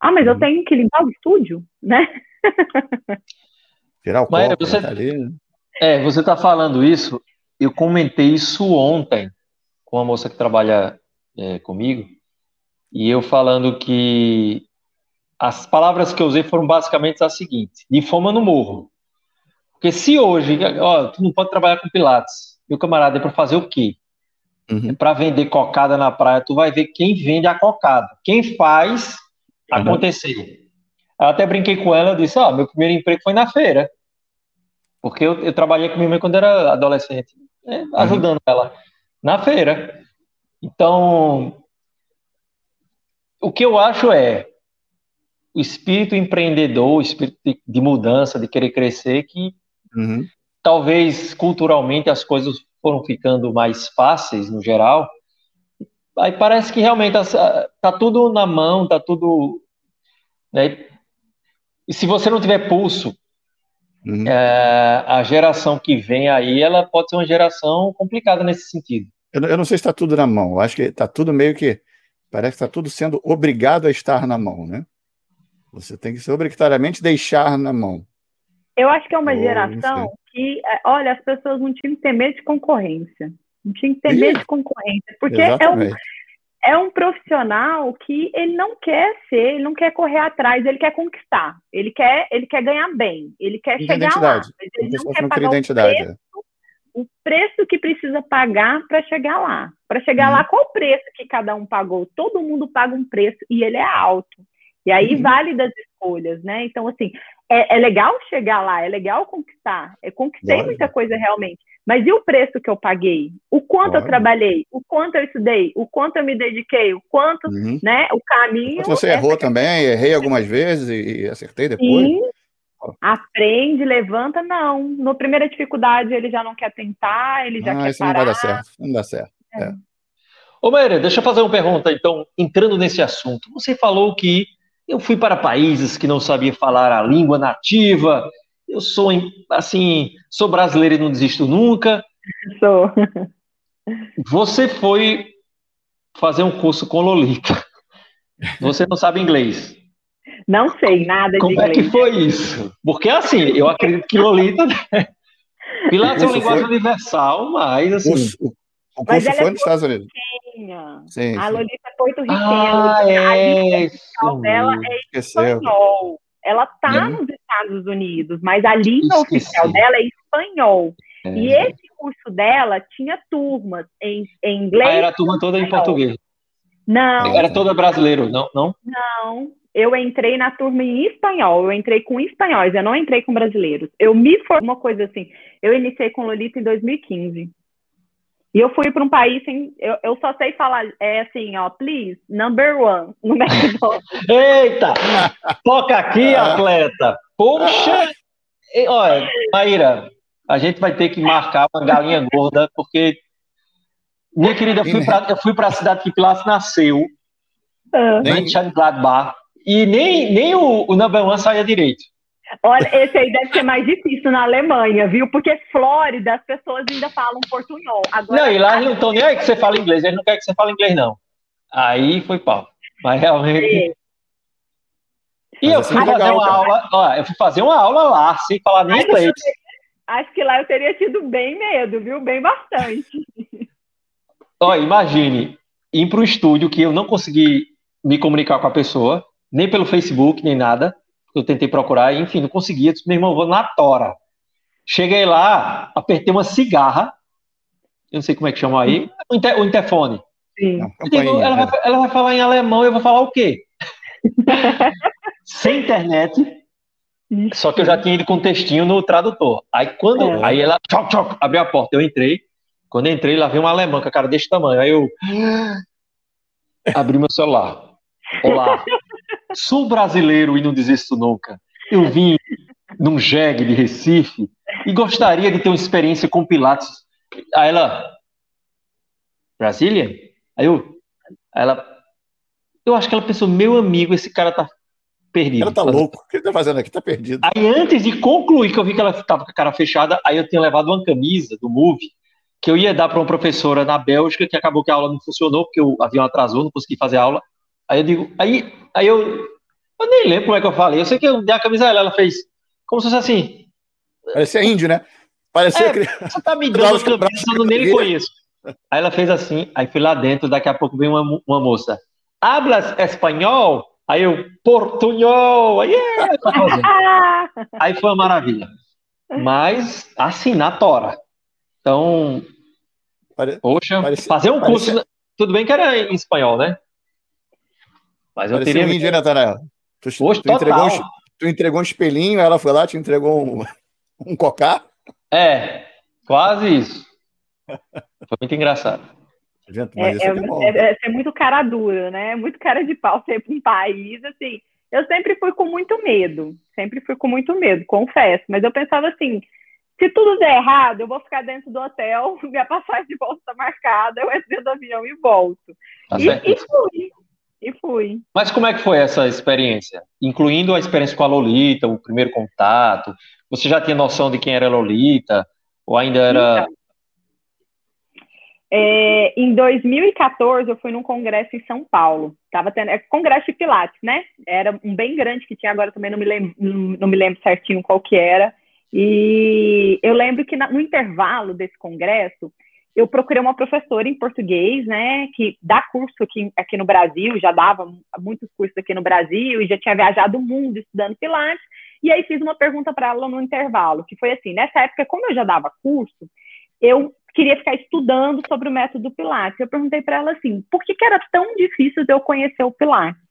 Ah, mas eu uhum. tenho que limpar o estúdio, [laughs] né? Tirar o Maíra, copo, você, tá ali, né? É, você está falando isso, eu comentei isso ontem com uma moça que trabalha é, comigo, e eu falando que as palavras que eu usei foram basicamente as seguintes: de fome no morro. Porque se hoje, ó, tu não pode trabalhar com Pilates, meu camarada, é para fazer o quê? Uhum. É para vender cocada na praia, tu vai ver quem vende a cocada. Quem faz acontecer. Eu até brinquei com ela, disse, ó, oh, meu primeiro emprego foi na feira. Porque eu, eu trabalhei com minha mãe quando era adolescente, né, ajudando uhum. ela na feira. Então, o que eu acho é o espírito empreendedor, o espírito de, de mudança, de querer crescer, que uhum. talvez culturalmente as coisas foram ficando mais fáceis no geral. Aí parece que realmente está tá tudo na mão, tá tudo né? E se você não tiver pulso, uhum. é, a geração que vem aí, ela pode ser uma geração complicada nesse sentido. Eu, eu não sei se está tudo na mão. Eu acho que está tudo meio que. Parece que está tudo sendo obrigado a estar na mão, né? Você tem que ser obrigatoriamente deixar na mão. Eu acho que é uma geração que, é, olha, as pessoas não tinham que ter medo de concorrência. Não tinham que ter medo de concorrência. Porque é um, é um profissional que ele não quer ser, ele não quer correr atrás, ele quer conquistar, ele quer, ele quer ganhar bem, ele quer chegar lá, ele não quer pagar identidade. O preço, o preço que precisa pagar para chegar lá. Para chegar uhum. lá, qual o preço que cada um pagou? Todo mundo paga um preço e ele é alto. E aí uhum. vale das escolhas, né? Então, assim, é, é, legal chegar lá, é legal conquistar. Eu conquistei Olha. muita coisa realmente. Mas e o preço que eu paguei? O quanto Olha. eu trabalhei? O quanto eu estudei? O quanto eu me dediquei? O quanto, uhum. né? O caminho. Você errou também, errei algumas vezes e, acertei depois. Sim. Aprende, levanta, não. No primeira dificuldade ele já não quer tentar, ele já ah, quer isso parar. não vai dar certo, não dá certo. É. É. Ô, Maíra, deixa eu fazer uma pergunta, então, entrando nesse assunto. Você falou que eu fui para países que não sabia falar a língua nativa, eu sou, assim, sou brasileiro e não desisto nunca. [laughs] Sou. Você foi fazer um curso com Lolita. Você não sabe inglês. Não sei nada Como de inglês. Como é que foi isso? Porque, assim, eu acredito que Lolita... Pilates é uma linguagem foi... universal, mas, assim... O, o curso foi é nos Estados Unidos. Sim, a Lolita é porto-riquenha. Ah, é, a dela é espanhol. Ela está nos Estados Unidos, mas a língua Esqueci. oficial dela é espanhol. É. E esse curso dela tinha turmas em, em inglês. Ah, era a turma toda em português. Não. Era toda brasileiro, não? Não. Não. Eu entrei na turma em espanhol, eu entrei com espanhóis, eu não entrei com brasileiros. Eu me formei uma coisa assim. Eu iniciei com Lolita em 2015. E eu fui para um país sem. Eu, eu, só sei falar, é assim, ó, please, number one, [laughs] no McDonald's. Eita! Toca aqui, atleta! Poxa! E, olha, Maíra, a gente vai ter que marcar uma galinha gorda, porque. Minha querida, eu fui para a cidade que Pilates nasceu, uh. em Gladbach, e nem, nem o, o number one saía direito. Olha, esse aí deve ser mais difícil na Alemanha, viu? Porque Flórida, as pessoas ainda falam portunhol. Agora, não, e lá eles não estão nem aí que você fala inglês, eles não querem que você fale inglês, não. Aí foi pau. Mas realmente. É. E Mas eu fui fazer legal, uma cara. aula, ó, eu fui fazer uma aula lá, sem falar nem inglês. Acho que lá eu teria tido bem medo, viu? Bem bastante. Ó, imagine ir para o estúdio que eu não consegui me comunicar com a pessoa, nem pelo Facebook, nem nada. Eu tentei procurar, enfim, não conseguia. Disse, meu irmão, vou na tora. Cheguei lá, apertei uma cigarra. Eu não sei como é que chama aí. O, inter, o interfone. Sim. Digo, ela, vai, ela vai falar em alemão, eu vou falar o quê? [laughs] Sem internet. Só que eu já tinha ido com um textinho no tradutor. Aí quando. É. Aí ela tchoc, tchoc, abriu a porta, eu entrei. Quando eu entrei, lá veio uma alemã com a cara desse tamanho. Aí eu [gasps] abri meu celular. Olá, sou brasileiro e não desisto nunca. Eu vim num jegue de Recife e gostaria de ter uma experiência com Pilates. Aí ela, Brasília? Aí eu, aí ela, eu acho que ela pensou, meu amigo, esse cara tá perdido. Ela tá louco. O que ele tá fazendo aqui? Tá perdido. Aí antes de concluir, que eu vi que ela tava com a cara fechada, aí eu tinha levado uma camisa do Move que eu ia dar para uma professora na Bélgica, que acabou que a aula não funcionou, porque o avião atrasou, não consegui fazer a aula. Aí eu digo, aí, aí eu, eu nem lembro como é que eu falei. Eu sei que eu dei a camisa a ela, ela fez como se fosse assim. Parecia índio, né? Parecia é, criança. Você tá me [laughs] dando a camisa, eu nem conheço. Aí ela fez assim, aí fui lá dentro, daqui a pouco veio uma, uma moça. Hablas espanhol? Aí eu, portunhol! Aí, é, [laughs] aí foi uma maravilha. Mas, assim, na tora. Então, Pare... poxa, Parecia... fazer um curso. Tudo bem que era em espanhol, né? Mas eu Parecia teria. Um índio, Natanael. Tu, poxa, tu, entregou um, tu entregou um espelhinho, ela foi lá, te entregou um, [laughs] um cocá? É, quase isso. Foi muito engraçado. Gente, é, é, é, é, muito cara dura, né? Muito cara de pau ser um país, assim. Eu sempre fui com muito medo, sempre fui com muito medo, confesso. Mas eu pensava assim, se tudo der errado, eu vou ficar dentro do hotel, [laughs] minha passagem de volta está marcada, eu entro do avião e volto. Tá e, e, fui. E fui. Mas como é que foi essa experiência? Incluindo a experiência com a Lolita, o primeiro contato. Você já tinha noção de quem era a Lolita? Ou ainda era. Então, é, em 2014, eu fui num congresso em São Paulo. Tava tendo, é congresso de Pilates, né? Era um bem grande que tinha agora, também não me lembro, não me lembro certinho qual que era. E eu lembro que no intervalo desse congresso, eu procurei uma professora em português, né, que dá curso aqui, aqui no Brasil, já dava muitos cursos aqui no Brasil e já tinha viajado o mundo estudando Pilates. E aí fiz uma pergunta para ela no intervalo, que foi assim: nessa época, como eu já dava curso, eu queria ficar estudando sobre o método Pilates. Eu perguntei para ela assim: por que, que era tão difícil de eu conhecer o Pilates?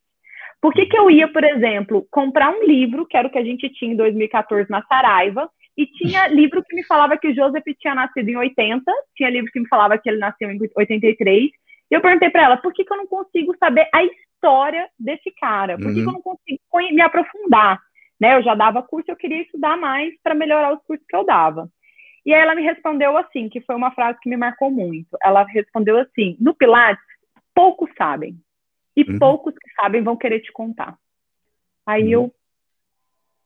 Por que, que eu ia, por exemplo, comprar um livro, que era o que a gente tinha em 2014 na Saraiva, e tinha livro que me falava que o Joseph tinha nascido em 80, tinha livro que me falava que ele nasceu em 83. E eu perguntei para ela, por que, que eu não consigo saber a história desse cara? Por que, uhum. que eu não consigo me aprofundar? Né? Eu já dava curso, eu queria estudar mais para melhorar os cursos que eu dava. E aí ela me respondeu assim, que foi uma frase que me marcou muito. Ela respondeu assim: no Pilates, poucos sabem. E uhum. poucos que sabem vão querer te contar. Aí uhum. eu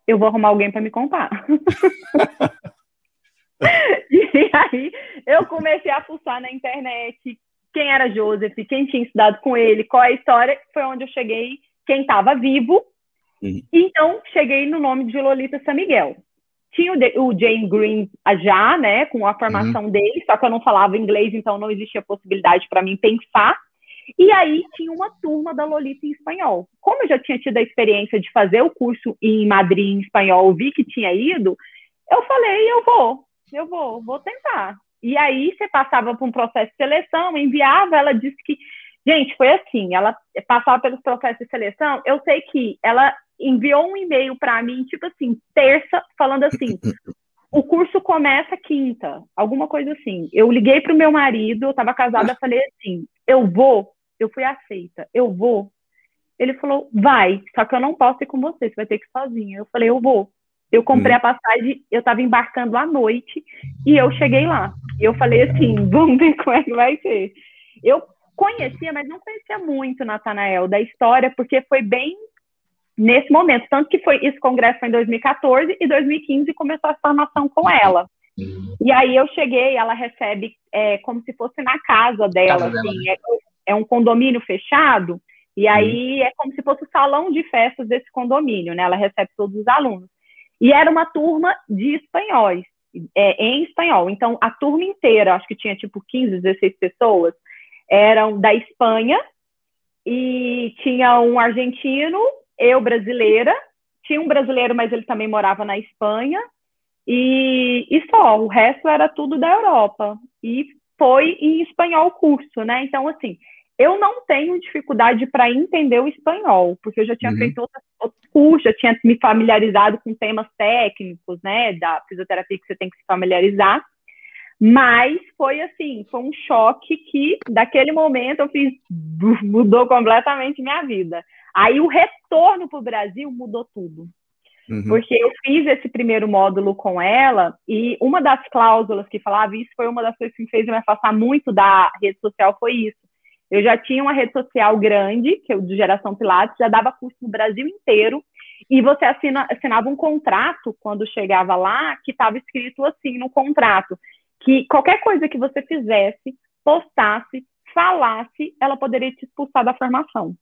eu vou arrumar alguém para me contar. [laughs] e aí eu comecei a pulsar na internet quem era Joseph, quem tinha estudado com ele, qual é a história, foi onde eu cheguei, quem estava vivo. Uhum. Então, cheguei no nome de Lolita San Miguel. Tinha o, o Jane Green já, né, com a formação uhum. dele, só que eu não falava inglês, então não existia possibilidade para mim pensar. E aí tinha uma turma da Lolita em espanhol. Como eu já tinha tido a experiência de fazer o curso em Madrid em espanhol, vi que tinha ido, eu falei, eu vou, eu vou, vou tentar. E aí você passava por um processo de seleção, enviava, ela disse que, gente, foi assim, ela passava pelos processos de seleção, eu sei que ela enviou um e-mail para mim, tipo assim, terça, falando assim, o curso começa quinta, alguma coisa assim. Eu liguei para o meu marido, eu estava casada, falei assim, eu vou, eu fui aceita, eu vou. Ele falou, vai, só que eu não posso ir com você, você vai ter que ir sozinha. Eu falei, eu vou. Eu comprei hum. a passagem, eu estava embarcando à noite e eu cheguei lá. E eu falei assim, [laughs] vamos ver como é que vai ser. Eu conhecia, mas não conhecia muito Natanael da história, porque foi bem nesse momento. Tanto que foi esse congresso foi em 2014 e 2015 começou a formação com ela. E aí eu cheguei, ela recebe é, como se fosse na casa dela, casa assim, dela. É, é, um condomínio fechado, e aí é como se fosse o salão de festas desse condomínio, né? Ela recebe todos os alunos. E era uma turma de espanhóis, é, em espanhol. Então, a turma inteira, acho que tinha tipo 15, 16 pessoas, eram da Espanha, e tinha um argentino, eu brasileira, tinha um brasileiro, mas ele também morava na Espanha, e, e só, o resto era tudo da Europa. E foi em espanhol o curso, né? Então, assim, eu não tenho dificuldade para entender o espanhol, porque eu já tinha uhum. feito outros, outros cursos, já tinha me familiarizado com temas técnicos, né, da fisioterapia que você tem que se familiarizar. Mas foi assim, foi um choque que, daquele momento, eu fiz, [laughs] mudou completamente minha vida. Aí o retorno para o Brasil mudou tudo. Uhum. Porque eu fiz esse primeiro módulo com ela e uma das cláusulas que falava, isso foi uma das coisas que me fez me afastar muito da rede social, foi isso. Eu já tinha uma rede social grande, que é o de Geração Pilates, já dava curso no Brasil inteiro, e você assina, assinava um contrato quando chegava lá, que estava escrito assim no contrato, que qualquer coisa que você fizesse, postasse, falasse, ela poderia te expulsar da formação.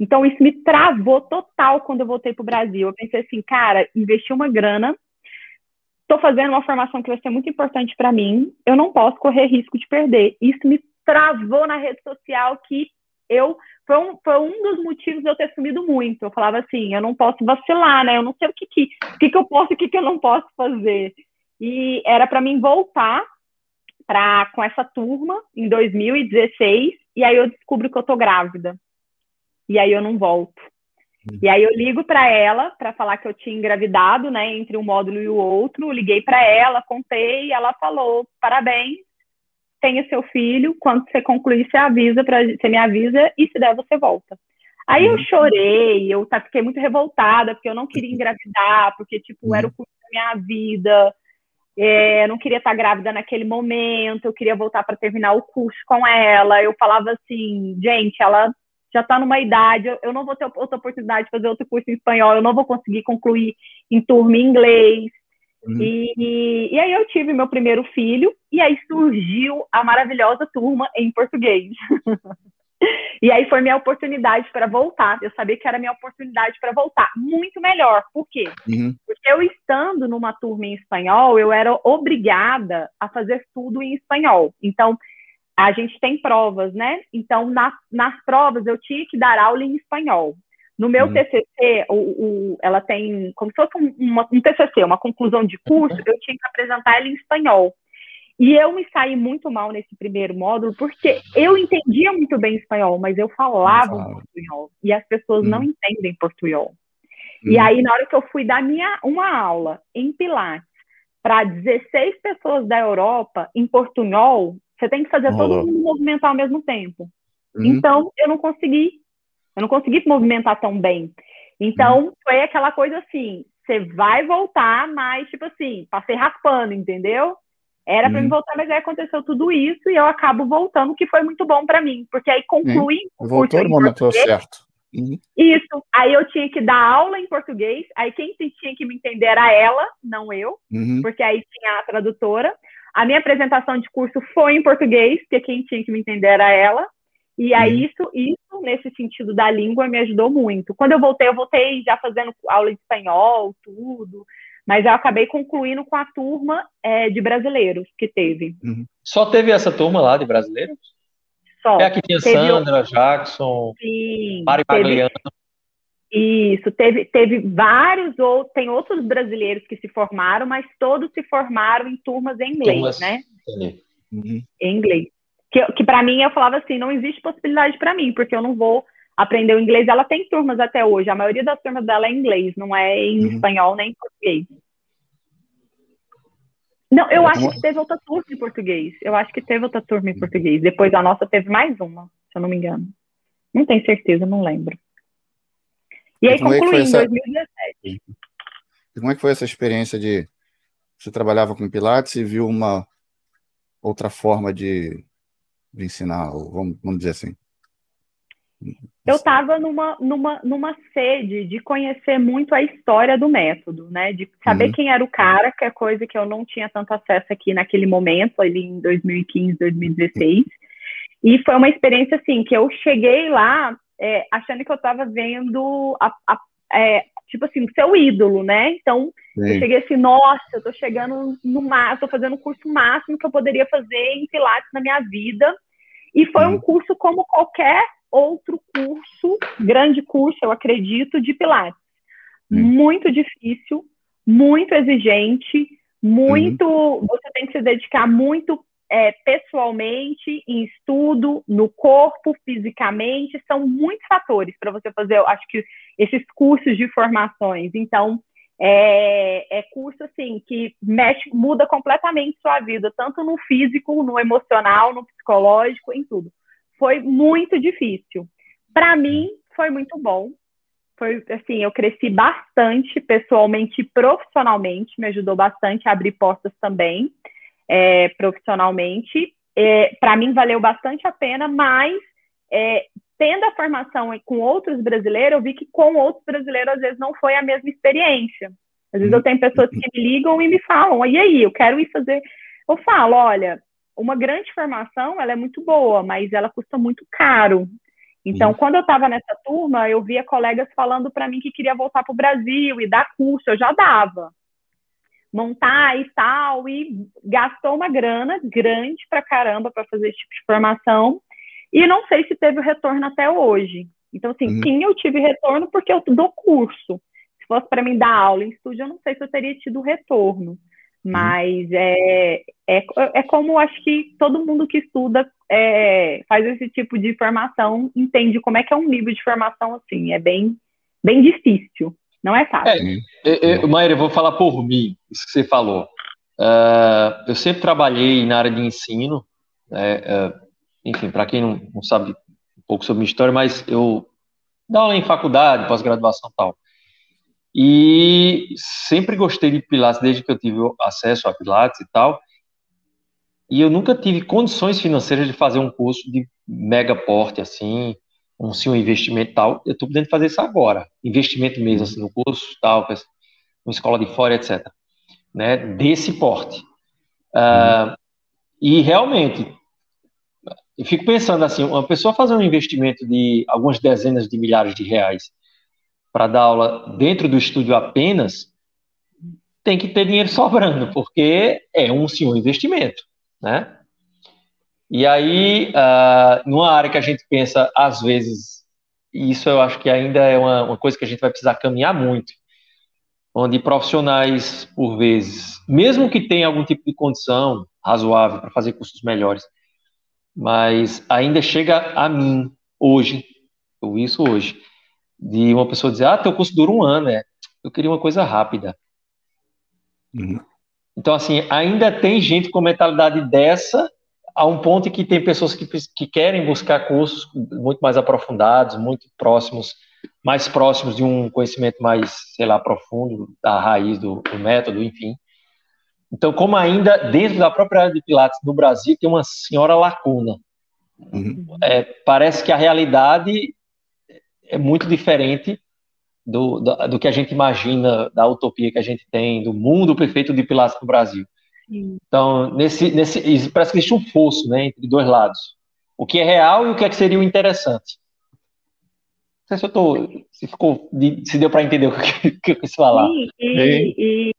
Então, isso me travou total quando eu voltei para o Brasil. Eu pensei assim, cara, investi uma grana, estou fazendo uma formação que vai ser muito importante para mim, eu não posso correr risco de perder. Isso me travou na rede social que eu foi um, foi um dos motivos de eu ter sumido muito. Eu falava assim, eu não posso vacilar, né? Eu não sei o que que, que, que eu posso e o que, que eu não posso fazer. E era para mim voltar para com essa turma em 2016 e aí eu descubro que eu tô grávida e aí eu não volto. E aí eu ligo para ela para falar que eu tinha engravidado, né, entre um módulo e o outro. Liguei para ela, contei, ela falou: "Parabéns, tenha seu filho. Quando você concluir, você avisa para você me avisa e se der você volta". Aí eu uhum. chorei, eu fiquei muito revoltada porque eu não queria engravidar, porque tipo era o curso da minha vida. É, eu não queria estar grávida naquele momento, eu queria voltar para terminar o curso com ela. Eu falava assim, gente, ela já está numa idade, eu não vou ter outra oportunidade de fazer outro curso em espanhol, eu não vou conseguir concluir em turma em inglês. Uhum. E, e aí eu tive meu primeiro filho, e aí surgiu a maravilhosa turma em português. [laughs] e aí foi minha oportunidade para voltar. Eu sabia que era minha oportunidade para voltar. Muito melhor. Por quê? Uhum. Porque eu estando numa turma em espanhol, eu era obrigada a fazer tudo em espanhol. Então, a gente tem provas, né? Então, nas, nas provas, eu tinha que dar aula em espanhol. No meu uhum. TCC, o, o, ela tem como se fosse um, uma, um TCC, uma conclusão de curso, eu tinha que apresentar ela em espanhol. E eu me saí muito mal nesse primeiro módulo, porque eu entendia muito bem espanhol, mas eu falava um portunhol. E as pessoas uhum. não entendem portunhol. Uhum. E aí, na hora que eu fui dar minha, uma aula em Pilates para 16 pessoas da Europa, em portunhol, você tem que fazer todo mundo movimentar ao mesmo tempo. Uhum. Então, eu não consegui. Eu não consegui movimentar tão bem. Então, uhum. foi aquela coisa assim: você vai voltar, mas, tipo assim, passei raspando, entendeu? Era para uhum. voltar, mas aí aconteceu tudo isso e eu acabo voltando, que foi muito bom para mim, porque aí concluí. Uhum. Voltou no momento certo. Uhum. Isso. Aí eu tinha que dar aula em português. Aí quem tinha que me entender era ela, não eu, uhum. porque aí tinha a tradutora. A minha apresentação de curso foi em português, porque quem tinha que me entender era ela. E aí, uhum. isso, isso, nesse sentido da língua, me ajudou muito. Quando eu voltei, eu voltei já fazendo aula de espanhol, tudo. Mas eu acabei concluindo com a turma é, de brasileiros que teve. Uhum. Só teve essa turma lá de brasileiros? Só. É aqui tinha teve Sandra, Jackson, Sim, Mari Pagliano. Isso, teve, teve vários outros, tem outros brasileiros que se formaram, mas todos se formaram em turmas em inglês, turmas. né? Uhum. Em inglês. Que, que para mim, eu falava assim, não existe possibilidade para mim, porque eu não vou aprender o inglês. Ela tem turmas até hoje, a maioria das turmas dela é em inglês, não é em uhum. espanhol nem em português. Não, eu acho que teve outra turma em português. Eu acho que teve outra turma em português. Depois a nossa teve mais uma, se eu não me engano. Não tenho certeza, não lembro. E aí é em essa... 2017. E como é que foi essa experiência de você trabalhava com Pilates e viu uma outra forma de, de ensinar, vamos, vamos dizer assim? eu estava numa, numa, numa sede de conhecer muito a história do método, né? De saber uhum. quem era o cara, que é coisa que eu não tinha tanto acesso aqui naquele momento, ali em 2015, 2016. E foi uma experiência, assim, que eu cheguei lá é, achando que eu estava vendo, a, a, é, tipo assim, seu ídolo, né? Então, Sim. eu cheguei assim, nossa, eu tô chegando no máximo, tô fazendo o curso máximo que eu poderia fazer em Pilates na minha vida. E foi um curso como qualquer outro curso, grande curso, eu acredito, de Pilates. Hum. Muito difícil, muito exigente, muito. Você tem que se dedicar muito é, pessoalmente, em estudo, no corpo, fisicamente, são muitos fatores para você fazer, eu acho que esses cursos de formações. Então, é, é, curso assim que mexe, muda completamente sua vida, tanto no físico, no emocional, no psicológico, em tudo foi muito difícil. Para mim, foi muito bom. Foi assim, eu cresci bastante pessoalmente e profissionalmente, me ajudou bastante a abrir portas também, é, profissionalmente. É, Para mim, valeu bastante a pena, mas é, tendo a formação com outros brasileiros, eu vi que com outros brasileiros, às vezes, não foi a mesma experiência. Às vezes eu tenho pessoas que me ligam e me falam, e aí, eu quero ir fazer. Eu falo, olha, uma grande formação, ela é muito boa, mas ela custa muito caro. Então, quando eu estava nessa turma, eu via colegas falando para mim que queria voltar para o Brasil e dar curso, eu já dava. Montar e tal, e gastou uma grana grande para caramba para fazer esse tipo de formação. E não sei se teve o retorno até hoje. Então, assim, uhum. sim, eu tive retorno porque eu dou curso. Se fosse para mim dar aula em estúdio, eu não sei se eu teria tido retorno. Uhum. Mas é, é, é como acho que todo mundo que estuda é, faz esse tipo de formação entende como é que é um nível de formação assim. É bem, bem difícil. Não é fácil. É, é, Maíra, eu vou falar por mim, isso que você falou. Uh, eu sempre trabalhei na área de ensino. Né, uh, enfim, para quem não, não sabe um pouco sobre minha história, mas eu dou aula em faculdade, pós-graduação e tal. E sempre gostei de Pilates desde que eu tive acesso a Pilates e tal. E eu nunca tive condições financeiras de fazer um curso de mega porte, assim, um, sim, um investimento tal. Eu estou podendo fazer isso agora. Investimento mesmo, assim, no curso, tal, uma escola de fora, etc. Né, desse porte. Uh, e realmente, eu fico pensando assim, uma pessoa fazer um investimento de algumas dezenas de milhares de reais para dar aula dentro do estúdio apenas, tem que ter dinheiro [laughs] sobrando, porque é um senhor investimento, né? E aí, uh, numa área que a gente pensa, às vezes, e isso eu acho que ainda é uma, uma coisa que a gente vai precisar caminhar muito, onde profissionais, por vezes, mesmo que tenham algum tipo de condição razoável para fazer cursos melhores, mas ainda chega a mim, hoje, ou isso hoje, de uma pessoa dizer, ah, teu curso dura um ano, é. Eu queria uma coisa rápida. Uhum. Então, assim, ainda tem gente com mentalidade dessa, a um ponto em que tem pessoas que, que querem buscar cursos muito mais aprofundados, muito próximos, mais próximos de um conhecimento mais, sei lá, profundo, da raiz do, do método, enfim. Então, como ainda dentro da própria área de Pilates no Brasil tem uma senhora lacuna. Uhum. É, parece que a realidade é muito diferente do, do, do, que a gente imagina, da utopia que a gente tem, do mundo perfeito de Pilates no Brasil. Sim. Então, nesse, nesse, parece que existe um fosso né, entre dois lados. O que é real e o que, é que seria o interessante. Não sei se eu tô, se ficou, se deu para entender o que, que eu quis falar. Sim, e, e,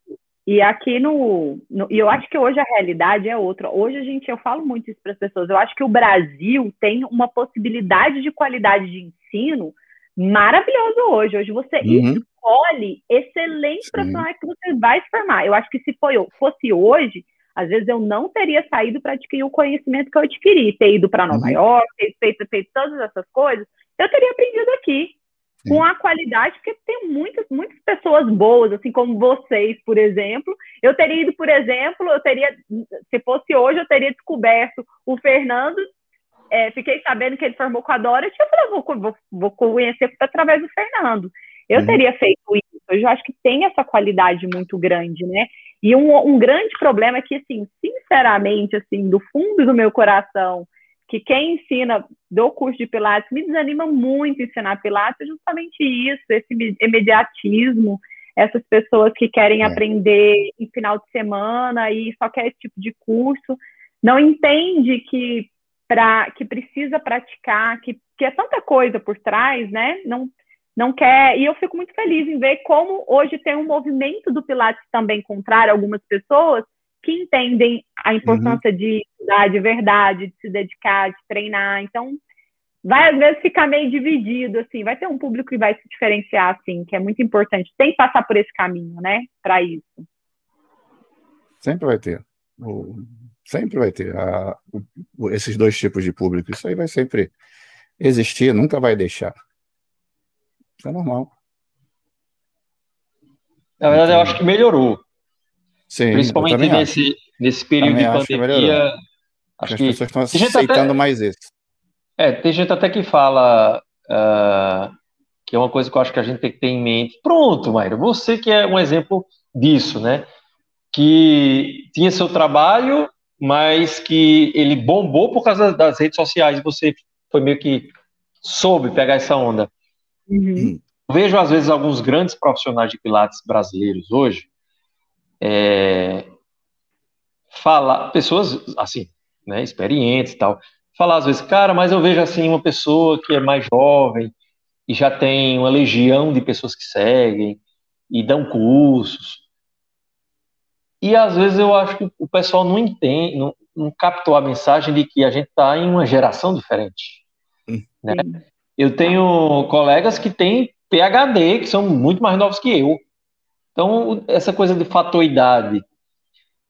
e, aqui no, no, e eu acho que hoje a realidade é outra. Hoje a gente, eu falo muito isso para as pessoas. Eu acho que o Brasil tem uma possibilidade de qualidade de ensino maravilhoso hoje. Hoje você uhum. escolhe excelentes profissionais que você vai se formar. Eu acho que se foi, fosse hoje, às vezes eu não teria saído para adquirir o conhecimento que eu adquiri, ter ido para Nova uhum. York, ter feito, feito todas essas coisas, eu teria aprendido aqui. Com a qualidade, porque tem muitas, muitas pessoas boas, assim como vocês, por exemplo. Eu teria ido, por exemplo, eu teria, se fosse hoje, eu teria descoberto o Fernando é, fiquei sabendo que ele formou com a Dorothy, eu falei, vou, vou, vou conhecer através do Fernando. Eu uhum. teria feito isso. Eu acho que tem essa qualidade muito grande, né? E um, um grande problema é que, assim, sinceramente, assim, do fundo do meu coração, que quem ensina do curso de Pilates me desanima muito ensinar Pilates, é justamente isso, esse imediatismo, essas pessoas que querem é. aprender em final de semana e só quer esse tipo de curso, não entende que para que precisa praticar, que, que é tanta coisa por trás, né? Não não quer, e eu fico muito feliz em ver como hoje tem um movimento do Pilates também contrário, algumas pessoas que entendem a importância uhum. de estudar de verdade, de se dedicar, de treinar. Então, vai às vezes ficar meio dividido, assim, vai ter um público que vai se diferenciar, assim, que é muito importante. Tem que passar por esse caminho, né, para isso. Sempre vai ter. sempre vai ter a, o, esses dois tipos de público. Isso aí vai sempre existir, nunca vai deixar. Isso é normal. Na verdade, eu acho que melhorou. Sim, Principalmente nesse, nesse período de pandemia. Acho, acho que, as pessoas estão aceitando até, mais isso. É, tem gente até que fala uh, que é uma coisa que eu acho que a gente tem que ter em mente. Pronto, Maíra, você que é um exemplo disso, né? Que tinha seu trabalho, mas que ele bombou por causa das redes sociais você foi meio que soube pegar essa onda. Uhum. Vejo, às vezes, alguns grandes profissionais de Pilates brasileiros hoje é, falar, pessoas assim, né, experientes e tal, falar às vezes, cara, mas eu vejo assim uma pessoa que é mais jovem e já tem uma legião de pessoas que seguem e dão cursos. E às vezes eu acho que o pessoal não entende, não, não captou a mensagem de que a gente está em uma geração diferente. Hum. Né? Eu tenho colegas que têm PhD, que são muito mais novos que eu. Então, essa coisa de fatoidade,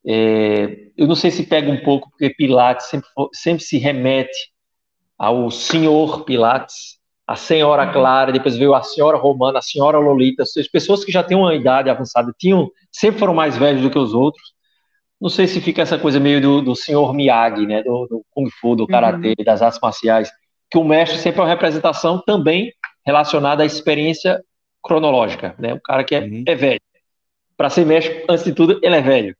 é, eu não sei se pega um pouco, porque Pilates sempre, sempre se remete ao senhor Pilates, a senhora Clara, depois veio a senhora Romana, a senhora Lolita, as pessoas que já têm uma idade avançada, tinham, sempre foram mais velhos do que os outros. Não sei se fica essa coisa meio do, do senhor Miyagi, né, do, do Kung Fu, do Karatê, uhum. das artes marciais, que o mestre sempre é uma representação também relacionada à experiência cronológica, né, o cara que é, uhum. é velho para ser mestre, antes de tudo, ele é velho,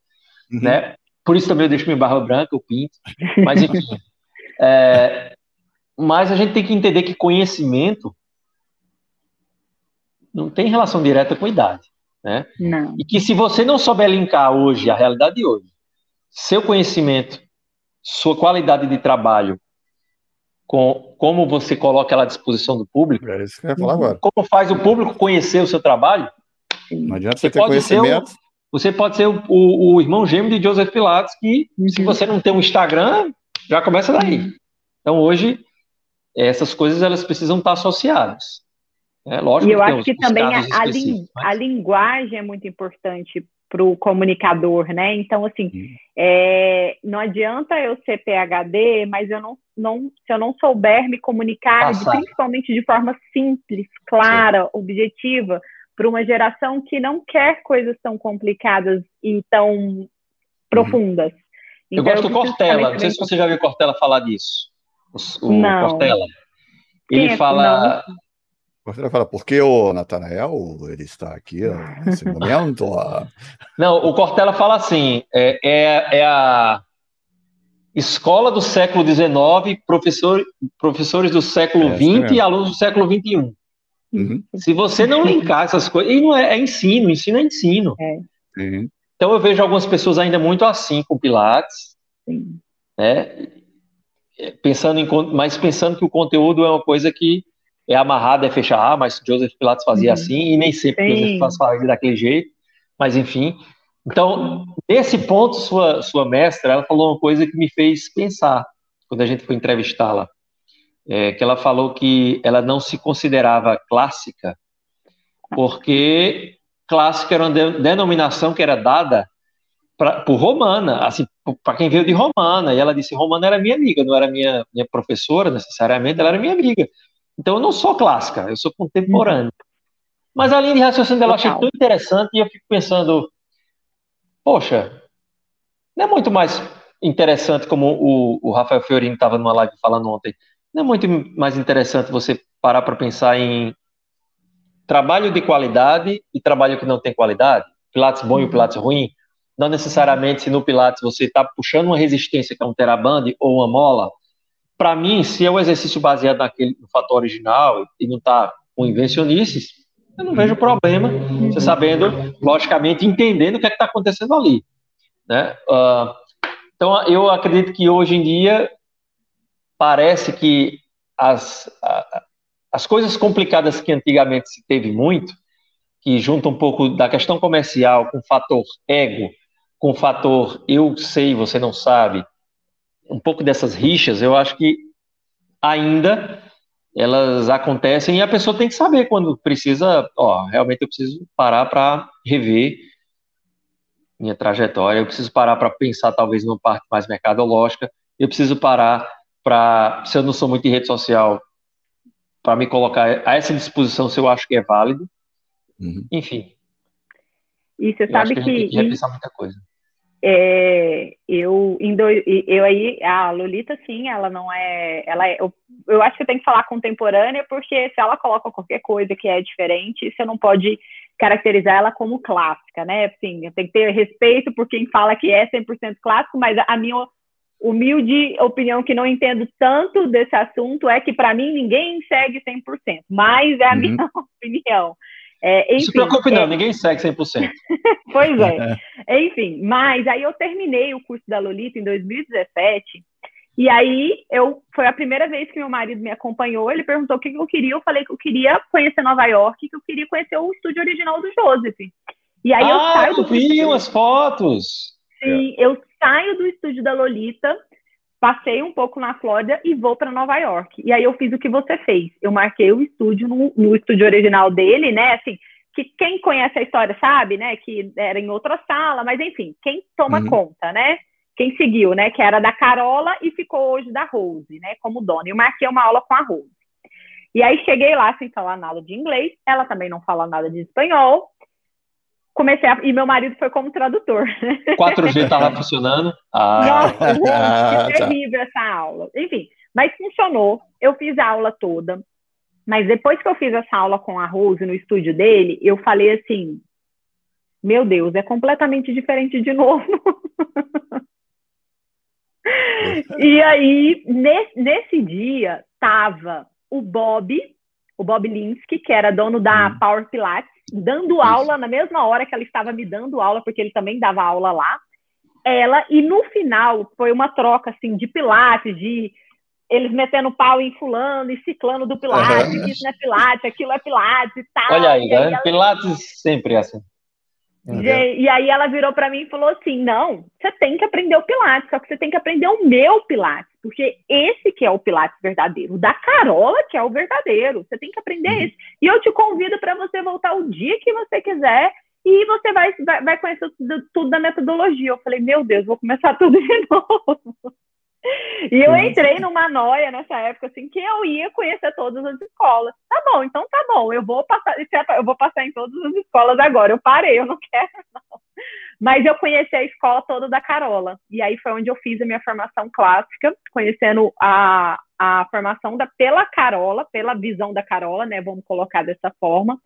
uhum. né? Por isso também eu deixo minha barba branca, eu pinto, [laughs] mas enfim. é, mas a gente tem que entender que conhecimento não tem relação direta com idade, né? Não. E que se você não souber linkar hoje a realidade de hoje, seu conhecimento, sua qualidade de trabalho com como você coloca ela à disposição do público, é isso que eu ia falar agora. como faz o público conhecer o seu trabalho, não adianta você, você ter conhecimento. O, você pode ser o, o, o, irmão gêmeo de Joseph Pilates, que se uhum. você não tem um Instagram, já começa daí. Então hoje, essas coisas elas precisam estar associadas. É lógico. E eu que acho que também a, a, mas... a linguagem é muito importante para o comunicador, né? Então, assim, é, não adianta eu ser PhD, mas eu não, não se eu não souber me comunicar, de, principalmente de forma simples, clara, Sim. objetiva, para uma geração que não quer coisas tão complicadas e tão profundas. Então, eu gosto do Cortella, não sei se você já viu Cortella falar disso. O, o não. Cortella. Ele é, fala. Não. Cortella fala, por que o Natanael ele está aqui nesse momento? [laughs] não, o Cortella fala assim: é, é, é a escola do século XIX, professor, professores do século XX é, e alunos do século XXI. Uhum. Se você não linkar essas coisas, e não é, é ensino, ensino é ensino. É. Uhum. Então eu vejo algumas pessoas ainda muito assim com Pilates, Sim. né? Pensando em, mas pensando que o conteúdo é uma coisa que é amarrada, é fechada, ah, mas Joseph Pilates fazia uhum. assim, e nem sempre Sim. Joseph Pilates fazia daquele jeito, mas enfim. Então, nesse ponto, sua, sua mestra, ela falou uma coisa que me fez pensar, quando a gente foi entrevistá-la é, que ela falou que ela não se considerava clássica, porque clássica era uma de, denominação que era dada pra, por Romana, assim, para quem veio de Romana, e ela disse, Romana era minha amiga, não era minha, minha professora necessariamente, ela era minha amiga. Então eu não sou clássica, eu sou contemporânea. Mas a linha de raciocínio dela eu achei tão interessante e eu fico pensando, poxa, não é muito mais interessante como o, o Rafael Fiorino estava numa live falando ontem, não é muito mais interessante você parar para pensar em trabalho de qualidade e trabalho que não tem qualidade? Pilates bom e o uhum. Pilates ruim? Não necessariamente se no Pilates você está puxando uma resistência que é um teraband ou uma mola para mim, se é um exercício baseado naquele no fator original e não está com invencionices, eu não vejo problema, você sabendo, logicamente, entendendo o que é está acontecendo ali. Né? Uh, então, eu acredito que hoje em dia parece que as, as coisas complicadas que antigamente se teve muito, que junta um pouco da questão comercial com o fator ego, com o fator eu sei, você não sabe, um pouco dessas rixas, eu acho que ainda elas acontecem e a pessoa tem que saber quando precisa, ó, realmente eu preciso parar para rever minha trajetória, eu preciso parar para pensar talvez numa parte mais mercadológica, eu preciso parar para, se eu não sou muito em rede social, para me colocar a essa disposição se eu acho que é válido. Uhum. Enfim. E você sabe que, que, a gente tem que repensar muita coisa. É, eu, do, eu aí, a Lolita, sim, ela não é. Ela é, eu, eu acho que tem que falar contemporânea, porque se ela coloca qualquer coisa que é diferente, você não pode caracterizar ela como clássica, né? Assim, tem que ter respeito por quem fala que é 100% clássico, mas a minha humilde opinião que não entendo tanto desse assunto é que, para mim, ninguém segue 100%, mas é a uhum. minha [laughs] opinião. É, enfim, não se preocupe não, é... ninguém segue 100%. [laughs] pois é. Enfim, mas aí eu terminei o curso da Lolita em 2017, e aí eu foi a primeira vez que meu marido me acompanhou, ele perguntou o que eu queria, eu falei que eu queria conhecer Nova York, que eu queria conhecer o estúdio original do Joseph. E aí ah, eu saio eu vi umas fotos. Sim, eu saio do estúdio da Lolita, passei um pouco na Flórida e vou para Nova York. E aí eu fiz o que você fez. Eu marquei o estúdio no, no, estúdio original dele, né? Assim, que quem conhece a história sabe, né? Que era em outra sala, mas enfim, quem toma uhum. conta, né? Quem seguiu, né? Que era da Carola e ficou hoje da Rose, né? Como dona. Eu marquei uma aula com a Rose. E aí cheguei lá sem falar nada de inglês, ela também não fala nada de espanhol comecei a... E meu marido foi como tradutor. [laughs] 4G estava funcionando? Ah. Nossa, [laughs] que ah, tá. terrível essa aula. Enfim, mas funcionou. Eu fiz a aula toda. Mas depois que eu fiz essa aula com a Rose no estúdio dele, eu falei assim: Meu Deus, é completamente diferente de novo. [laughs] e aí, nesse, nesse dia, tava o Bob, o Bob Linsky, que era dono da hum. Power Pilates, dando aula na mesma hora que ela estava me dando aula, porque ele também dava aula lá. Ela, e no final foi uma troca assim de pilates, de eles metendo pau em fulano e ciclano do pilates, uhum. isso não é pilates, aquilo é pilates e tal. Olha aí, né? pilates sempre é assim. E, e, aí ela virou para mim e falou assim: não, você tem que aprender o Pilates, só que você tem que aprender o meu Pilates, porque esse que é o Pilates verdadeiro, da Carola que é o verdadeiro. Você tem que aprender uhum. esse. E eu te convido para você voltar o dia que você quiser e você vai, vai, vai conhecer tudo, tudo da metodologia. Eu falei, meu Deus, vou começar tudo de [laughs] novo. E eu entrei numa noia nessa época, assim, que eu ia conhecer todas as escolas. Tá bom, então tá bom, eu vou passar, é eu vou passar em todas as escolas agora. Eu parei, eu não [laughs] quero, não. Mas eu conheci a escola toda da Carola. E aí foi onde eu fiz a minha formação clássica, conhecendo a, a formação da, pela Carola, pela visão da Carola, né? Vamos colocar dessa forma.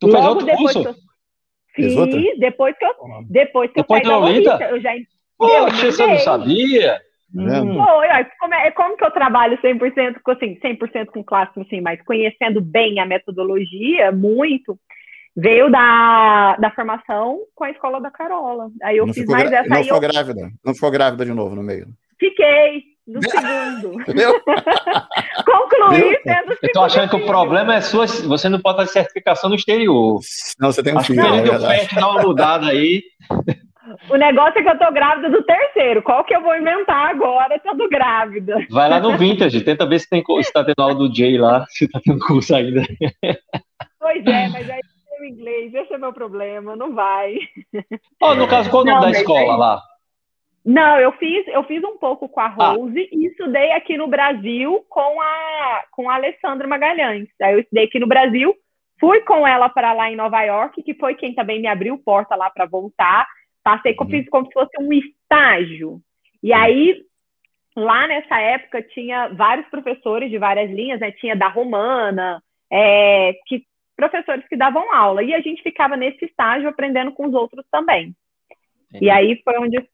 Tu Logo depois curso? que eu fiz, depois que eu, depois que depois eu saí da Lolita, eu já Poxa, você não sabia? Hum. Foi, como, é, como que eu trabalho 100% com, assim, 100% com clássico, assim, mas conhecendo bem a metodologia, muito, veio da, da formação com a escola da Carola. Aí eu não fiz mais essa. Não ficou eu... grávida, não ficou grávida de novo no meio. Fiquei, no [laughs] segundo. [laughs] Concluí sendo Eu tô achando que o problema é sua, você não pode fazer certificação no exterior. Não, você tem um Acho filho. Acho que o período dá uma mudada aí. O negócio é que eu tô grávida do terceiro. Qual que eu vou inventar agora estando grávida? Vai lá no Vintage, tenta ver se, tem, se tá tendo aula do Jay lá, se tá tendo curso ainda. Pois é, mas aí tem inglês, esse é meu problema, não vai. Oh, no caso, qual o nome da escola aí... lá? Não, eu fiz, eu fiz um pouco com a ah. Rose ah. e estudei aqui no Brasil com a, com a Alessandra Magalhães. Aí eu estudei aqui no Brasil, fui com ela para lá em Nova York, que foi quem também me abriu porta lá para voltar. Passei como, fiz como se fosse um estágio. E aí, lá nessa época, tinha vários professores de várias linhas, né? Tinha da Romana, é, que, professores que davam aula. E a gente ficava nesse estágio aprendendo com os outros também. E aí foi onde eu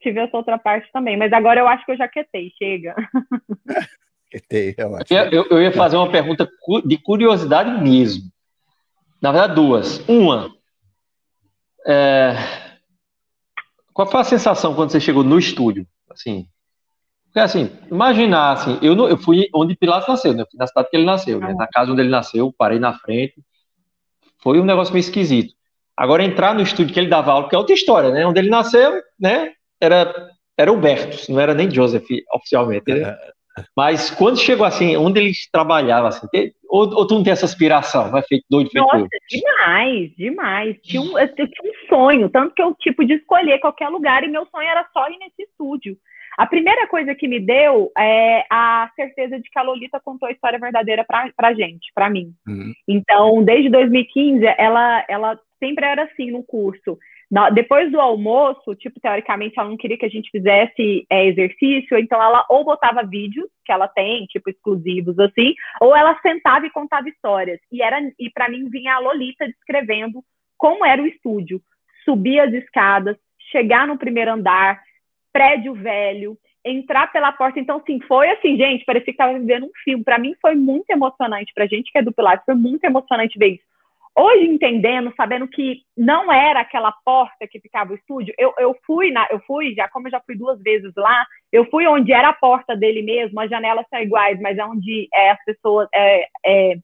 tive essa outra parte também. Mas agora eu acho que eu já quetei, chega. [laughs] eu, eu, eu, ia fazer uma pergunta de curiosidade mesmo. Na verdade, duas. Uma, é... qual foi a sensação quando você chegou no estúdio? Assim, porque assim, imaginar assim, eu, não, eu fui onde Pilatos nasceu, né? na cidade que ele nasceu, né? na casa onde ele nasceu, parei na frente. Foi um negócio meio esquisito. Agora entrar no estúdio que ele dava aula, que é outra história, né? Onde ele nasceu, né? Era era o Bertus, não era nem Joseph oficialmente. Né? Mas quando chegou assim, onde eles trabalhavam, assim, ou, ou, tu não tem essa aspiração, vai feito doido, feito Nossa, demais, demais. Tinha um, eu tinha um sonho, tanto que eu, tipo, de escolher qualquer lugar, e meu sonho era só ir nesse estúdio. A primeira coisa que me deu é a certeza de que a Lolita contou a história verdadeira pra, pra gente, pra mim. Uhum. Então, desde 2015, ela, ela sempre era assim no curso. Depois do almoço, tipo, teoricamente, ela não queria que a gente fizesse é, exercício, então ela ou botava vídeos que ela tem, tipo, exclusivos, assim, ou ela sentava e contava histórias. E era e para mim vinha a Lolita descrevendo como era o estúdio. Subir as escadas, chegar no primeiro andar, prédio velho, entrar pela porta. Então, assim, foi assim, gente, parecia que estava vivendo um filme. Para mim foi muito emocionante, pra gente que é do Pilates, foi muito emocionante ver isso. Hoje, entendendo, sabendo que não era aquela porta que ficava o estúdio, eu, eu fui, na, eu fui, já como eu já fui duas vezes lá, eu fui onde era a porta dele mesmo, as janelas são iguais, mas é onde é, as pessoas. É, é,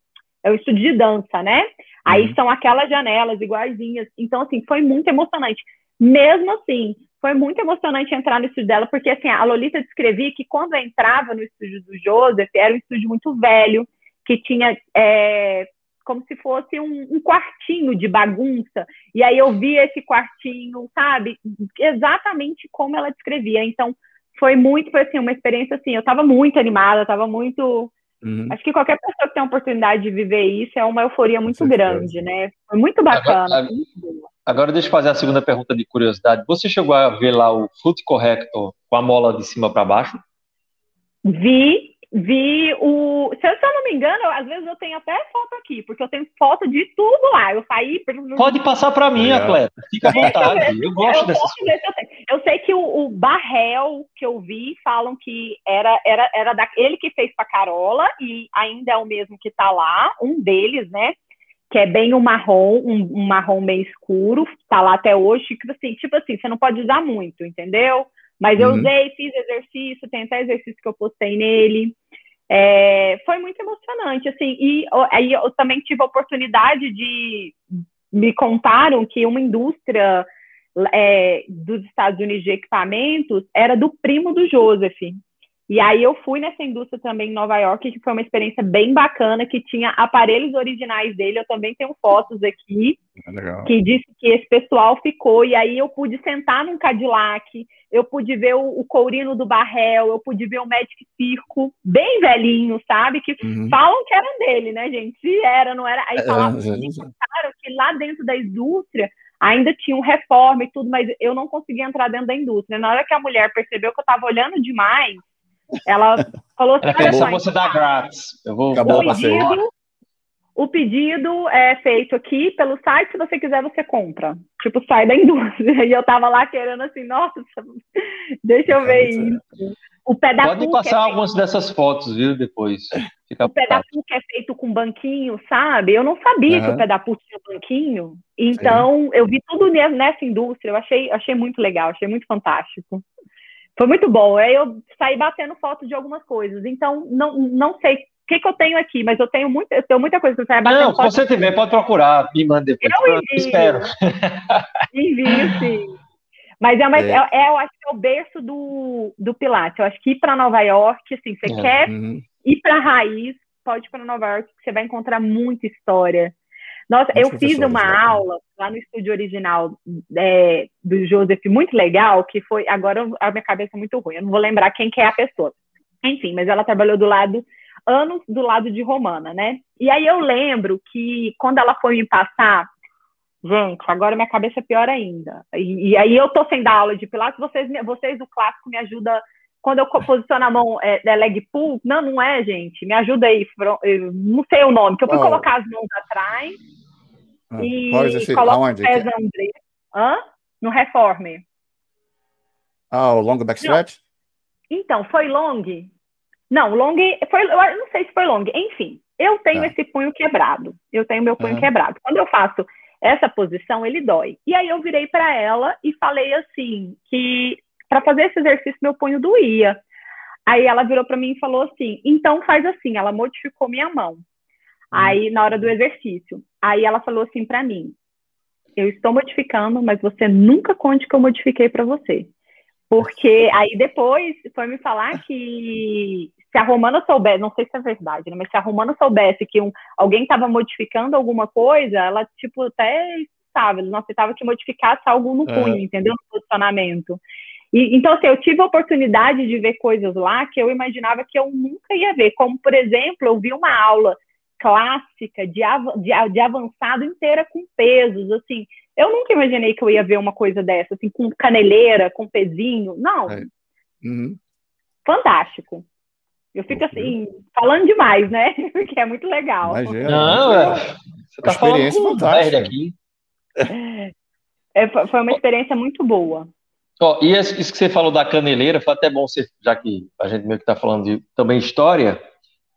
é o estúdio de dança, né? Uhum. Aí são aquelas janelas iguaizinhas. Então, assim, foi muito emocionante. Mesmo assim, foi muito emocionante entrar no estúdio dela, porque assim, a Lolita descrevia que quando eu entrava no estúdio do Joseph, era um estúdio muito velho, que tinha é, como se fosse um, um, quartinho de bagunça. E aí eu vi esse quartinho, sabe? Exatamente como ela descrevia. Então, foi muito, foi assim, uma experiência assim, eu estava muito animada, estava muito. Uhum. Acho que qualquer pessoa que tem a oportunidade de viver isso é uma euforia muito grande, né? Foi muito bacana. Agora, muito agora deixa eu fazer a segunda pergunta de curiosidade. Você chegou a ver lá o Foot Corrector com a mola de cima para baixo? Vi, vi o. Se eu, se eu, não me engano, às vezes eu tenho até foto aqui, porque eu tenho foto de tudo lá. Eu saí. Pode passar para mim, atleta. Fica à vontade. eu gosto eu dessas coisas. Eu, sei que o, o, Barrel que eu vi falam que era, era, era da, ele que fez para Carola e ainda é o mesmo que está lá, um deles, né? Que é bem o um marrom, um, um marrom meio escuro, tá lá até hoje. Tipo assim, tipo assim, você não pode usar muito, entendeu? Mas eu uhum. usei, fiz exercício, tem até exercício que eu postei nele. É, foi muito emocionante, assim, e aí eu também tive a oportunidade de me contaram que uma indústria é, dos Estados Unidos de equipamentos era do primo do Joseph. E aí eu fui nessa indústria também em Nova York, que foi uma experiência bem bacana, que tinha aparelhos originais dele, eu também tenho fotos aqui, é que disse que esse pessoal ficou, e aí eu pude sentar num Cadillac, eu pude ver o, o Courino do Barrel, eu pude ver o Magic Circo, bem velhinho, sabe? Que uhum. falam que era dele, né, gente? Se era, não era. Aí é, falavam, é, é, que lá dentro da indústria ainda tinha um reforma e tudo, mas eu não conseguia entrar dentro da indústria. Na hora que a mulher percebeu que eu estava olhando demais, ela falou assim: Ela só você dar grátis. Eu vou Acabou o pedido, o pedido é feito aqui pelo site, se você quiser, você compra. Tipo, sai da indústria. [laughs] E eu tava lá querendo assim, nossa, deixa eu ver isso. O pé da Pode passar é algumas feito... dessas fotos, viu, depois. Fica o da PUC é feito com banquinho, sabe? Eu não sabia uhum. que o PUC tinha banquinho. Então, Sim. eu vi tudo nessa indústria. Eu achei, achei muito legal, achei muito fantástico. Foi muito bom. Aí eu saí batendo foto de algumas coisas. Então, não, não sei o que, que eu tenho aqui, mas eu tenho, muito, eu tenho muita coisa que você vai Não, se você tiver, pode procurar, me manda depois. Eu, envio. eu espero. [laughs] Envio, sim. Mas é, uma, é. É, é, eu acho que é o berço do, do Pilates. Eu acho que ir para Nova York, assim, você é. quer uhum. ir para a raiz, pode ir para Nova York, que você vai encontrar muita história. Nossa, eu fiz uma né? aula lá no estúdio original é, do Joseph, muito legal, que foi. Agora a minha cabeça é muito ruim, eu não vou lembrar quem que é a pessoa. Enfim, mas ela trabalhou do lado, anos do lado de Romana, né? E aí eu lembro que quando ela foi me passar, gente, agora minha cabeça é pior ainda. E, e aí eu tô sem dar aula de Pilates, vocês, vocês do clássico me ajudam quando eu posiciono a mão é, é leg pull, não, não é, gente. Me ajuda aí, não sei o nome, que eu fui oh. colocar as mãos atrás ah, e coloco os pés André. Hã? No reforme. Ah, o long back stretch? Então, foi long? Não, long foi, eu não sei se foi long, enfim. Eu tenho tá. esse punho quebrado. Eu tenho meu punho uhum. quebrado. Quando eu faço essa posição, ele dói. E aí eu virei para ela e falei assim que para fazer esse exercício meu punho doía. Aí ela virou para mim e falou assim: "Então faz assim". Ela modificou minha mão. Uhum. Aí na hora do exercício. Aí ela falou assim para mim: "Eu estou modificando, mas você nunca conte que eu modifiquei para você". Porque aí depois foi me falar que se a Romana soubesse, não sei se é verdade, né, mas se a Romana soubesse que um, alguém estava modificando alguma coisa, ela, tipo, até sabe, não aceitava que modificasse algo no punho, é. entendeu? No posicionamento. E, então, assim, eu tive a oportunidade de ver coisas lá que eu imaginava que eu nunca ia ver, como, por exemplo, eu vi uma aula clássica de, av de, de avançado inteira com pesos, assim, eu nunca imaginei que eu ia ver uma coisa dessa, assim, com caneleira, com pezinho, não. É. Uhum. Fantástico. Eu fico assim, falando demais, né? [laughs] Porque é muito legal. Imagina, Não, é. Você tá experiência falando fantástica. aqui. É, foi uma experiência muito boa. Ó, e isso que você falou da caneleira, foi até bom, você, já que a gente meio que está falando de também história.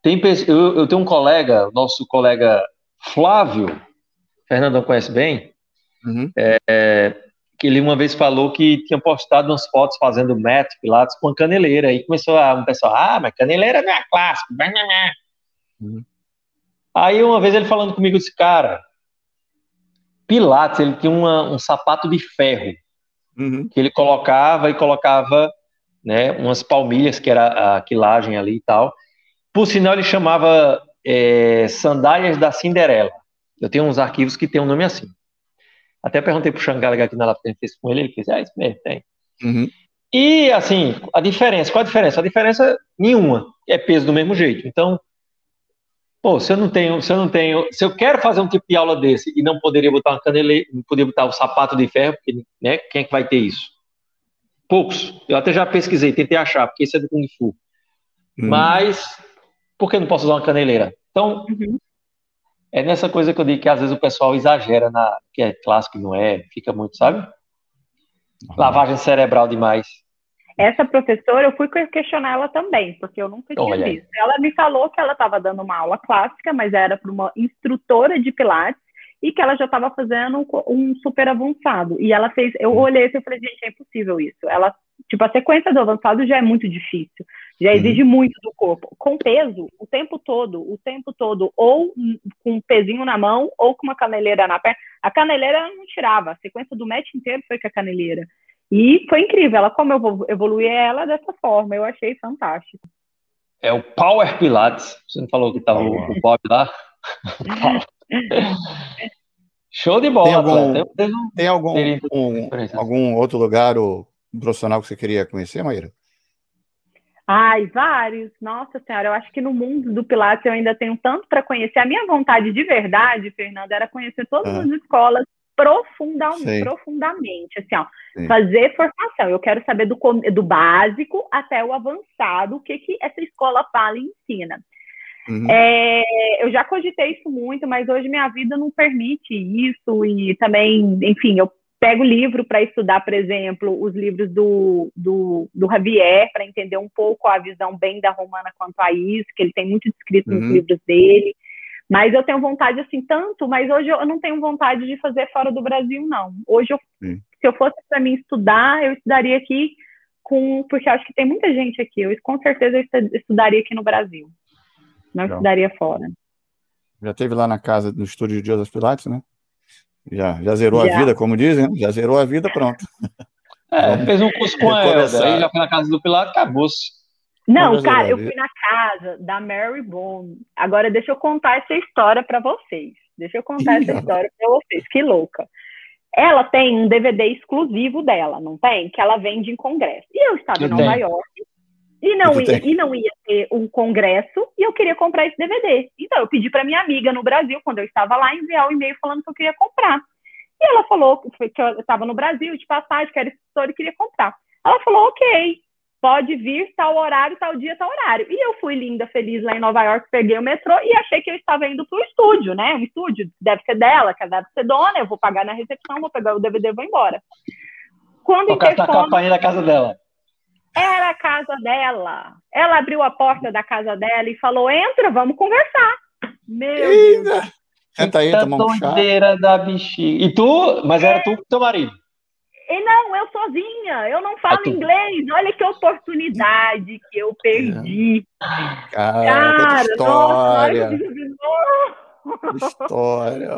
Tem, eu, eu tenho um colega, nosso colega Flávio, Fernandão conhece bem, uhum. é, é, que ele uma vez falou que tinha postado umas fotos fazendo método pilates com a caneleira. E começou a, um pessoal, ah, mas caneleira não é clássico. Uhum. Aí uma vez ele falando comigo, disse, cara, pilates, ele tinha uma, um sapato de ferro, uhum. que ele colocava e colocava né, umas palmilhas, que era a quilagem ali e tal. Por sinal, ele chamava é, sandálias da Cinderela. Eu tenho uns arquivos que tem um nome assim. Até perguntei pro Xangalaga aqui na que fez com ele, ele disse, ah, isso mesmo, tem. Uhum. E, assim, a diferença, qual a diferença? A diferença nenhuma, é peso do mesmo jeito. Então, pô, se eu não tenho, se eu não tenho, se eu quero fazer um tipo de aula desse e não poderia botar uma caneleira, não poderia botar o um sapato de ferro, porque, né, quem é que vai ter isso? Poucos. Eu até já pesquisei, tentei achar, porque isso é do Kung Fu. Uhum. Mas, por que não posso usar uma caneleira? Então, uhum. É nessa coisa que eu digo que às vezes o pessoal exagera na que é clássico e não é, fica muito, sabe? Lavagem cerebral demais. Essa professora, eu fui questionar ela também, porque eu nunca tinha visto. Ela me falou que ela estava dando uma aula clássica, mas era para uma instrutora de Pilates e que ela já estava fazendo um super avançado. E ela fez, eu olhei e falei, gente, é impossível isso. Ela, tipo, a sequência do avançado já é muito difícil, já exige uhum. muito do corpo. Com peso, o tempo todo, o tempo todo, ou com um pezinho na mão, ou com uma caneleira na perna. A caneleira não tirava, a sequência do match inteiro foi com a caneleira. E foi incrível, ela como eu vou evoluir ela dessa forma, eu achei fantástico. É o Power Pilates. Você não falou que estava o Bob lá? [laughs] Show de bola. Tem algum, tem, tem algum, um, algum outro lugar o profissional que você queria conhecer, Maíra? Ai, vários. Nossa Senhora, eu acho que no mundo do Pilates eu ainda tenho tanto para conhecer. A minha vontade de verdade, Fernanda, era conhecer todas ah. as escolas profundamente, profundamente, assim, ó, fazer formação. Eu quero saber do, do básico até o avançado, o que, que essa escola fala e ensina. Uhum. É, eu já cogitei isso muito, mas hoje minha vida não permite isso e também, enfim, eu pego livro para estudar, por exemplo, os livros do, do, do Javier, para entender um pouco a visão bem da Romana quanto a isso, que ele tem muito descrito uhum. nos livros dele. Mas eu tenho vontade, assim, tanto, mas hoje eu não tenho vontade de fazer fora do Brasil, não. Hoje, eu, se eu fosse para mim estudar, eu estudaria aqui com. Porque eu acho que tem muita gente aqui. Eu com certeza eu estudaria aqui no Brasil. Não Legal. estudaria fora. Já teve lá na casa, no estúdio de Joseph Pilates, né? Já, já zerou já. a vida, como dizem, né? já zerou a vida, pronto. É, fez um curso com [laughs] a Elda, aí já foi na casa do Pilates, acabou-se. Não, cara, eu fui na casa da Mary Bone. Agora deixa eu contar essa história para vocês. Deixa eu contar essa história para vocês. Que louca. Ela tem um DVD exclusivo dela, não tem? Que ela vende em congresso. E eu estava eu em Nova tenho. York e não, ia, e não ia ter um congresso e eu queria comprar esse DVD. Então, eu pedi para minha amiga no Brasil, quando eu estava lá, enviar um e-mail falando que eu queria comprar. E ela falou que eu estava no Brasil, de passagem, que era escritora e queria comprar. Ela falou, ok, pode vir tal horário, tal dia, tal horário. E eu fui linda, feliz lá em Nova York, peguei o metrô e achei que eu estava indo para o estúdio, né? Um estúdio deve ser dela, que deve ser dona, eu vou pagar na recepção, vou pegar o DVD e vou embora. Quando Tocar interfone... a campainha da casa dela. Era a casa dela. Ela abriu a porta da casa dela e falou: entra, vamos conversar. Meu Eita. Deus. Senta aí, toma um chá. da bexiga. E tu, mas era tu com teu marido? E não, eu sozinha, eu não falo inglês. Olha que oportunidade que eu perdi. Cara, Cara história. Nossa, história.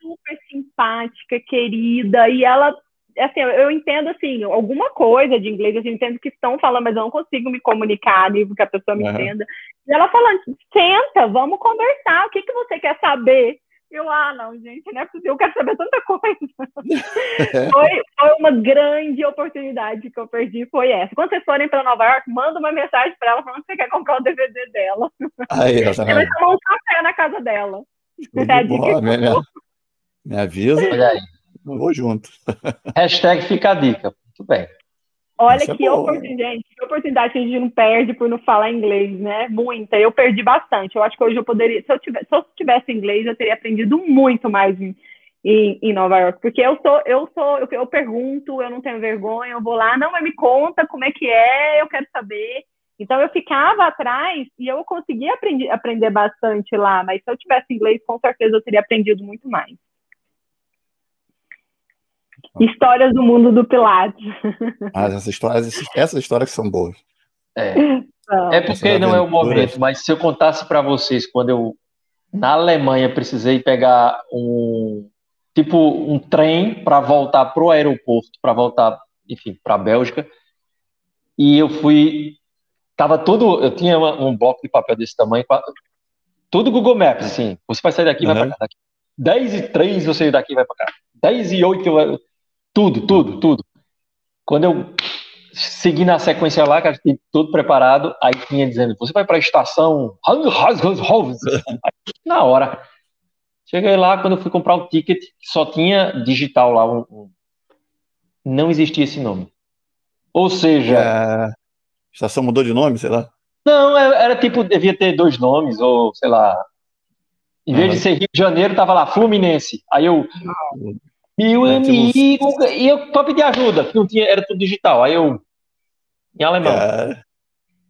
super simpática, querida, e ela assim, eu entendo assim, alguma coisa de inglês, assim, eu entendo que estão falando, mas eu não consigo me comunicar nível que a pessoa me uhum. entenda. E ela falando, senta, vamos conversar, o que, que você quer saber? Eu, ah, não, gente, não é possível, eu quero saber tanta coisa. [laughs] foi, foi uma grande oportunidade que eu perdi, foi essa. Quando vocês forem para Nova York, manda uma mensagem para ela falando que você quer comprar o DVD dela. Aí, você vai tomar um café na casa dela. É boa, me, me avisa. Olha aí. Vou junto. Hashtag fica a dica. Muito bem. Olha é que, oportunidade, que oportunidade que a gente não perde por não falar inglês, né? Muita. Eu perdi bastante. Eu acho que hoje eu poderia, se eu tivesse, se eu tivesse inglês, eu teria aprendido muito mais em, em, em Nova York, porque eu sou, eu sou, eu, eu, pergunto, eu não tenho vergonha, eu vou lá, não, mas me conta como é que é, eu quero saber. Então eu ficava atrás e eu conseguia aprender, aprender bastante lá, mas se eu tivesse inglês, com certeza eu teria aprendido muito mais. Histórias do mundo do Pilates. Mas essas histórias, essas histórias são boas. É, é porque não é o momento, mas se eu contasse para vocês quando eu na Alemanha precisei pegar um tipo um trem para voltar pro aeroporto, para voltar, enfim, para a Bélgica, e eu fui tava tudo, eu tinha uma, um bloco de papel desse tamanho, tudo Google Maps, assim, você vai sair daqui, uhum. vai para cá, daqui. 10 e 3 você daqui vai para cá. 10 e 8 eu, tudo, tudo, tudo. Quando eu segui na sequência lá, cara, tudo preparado, aí tinha dizendo, você vai para a estação [laughs] na hora. Cheguei lá, quando eu fui comprar o ticket, só tinha digital lá. Um, um... Não existia esse nome. Ou seja... É... A estação mudou de nome, sei lá? Não, era, era tipo, devia ter dois nomes, ou sei lá... Em vez de ser Rio de Janeiro, tava lá Fluminense. Aí eu... Meu é, amigo, tipo... e eu para pedir ajuda, que não tinha, era tudo digital. Aí eu, em alemão. É.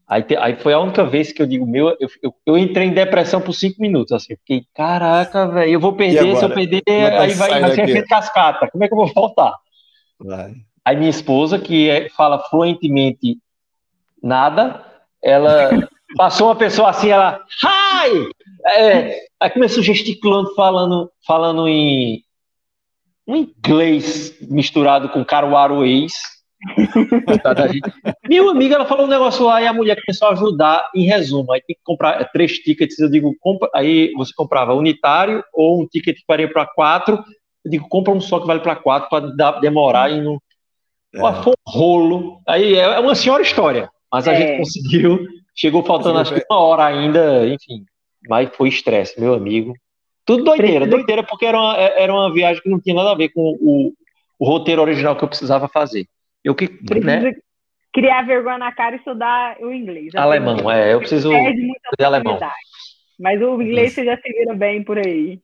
Aí, te, aí foi a única vez que eu digo, meu, eu, eu, eu entrei em depressão por cinco minutos, assim, fiquei, caraca, velho, eu vou perder, se eu perder, é aí vai, vai ser feito cascata, como é que eu vou voltar? Vai. Aí minha esposa, que é, fala fluentemente nada, ela [laughs] passou uma pessoa assim, ela, hi! É, aí começou gesticulando, falando, falando em, um inglês misturado com caruaruês. Meu amigo, ela falou um negócio lá e a mulher começou a ajudar em resumo. Aí tem que comprar três tickets. Eu digo, compra, aí você comprava unitário ou um ticket que varia para quatro. Eu digo, compra um só que vale para quatro para demorar e não. É. Pô, foi um rolo. Aí é uma senhora história, mas a é. gente conseguiu. Chegou faltando acho que uma hora ainda, enfim. Mas foi estresse, meu amigo. Tudo doideira, doideira, porque era uma, era uma viagem que não tinha nada a ver com o, o roteiro original que eu precisava fazer. Eu que, né? criar vergonha na cara e estudar o inglês. Alemão, é, eu preciso de alemão. Mas o inglês você já se vira bem por aí.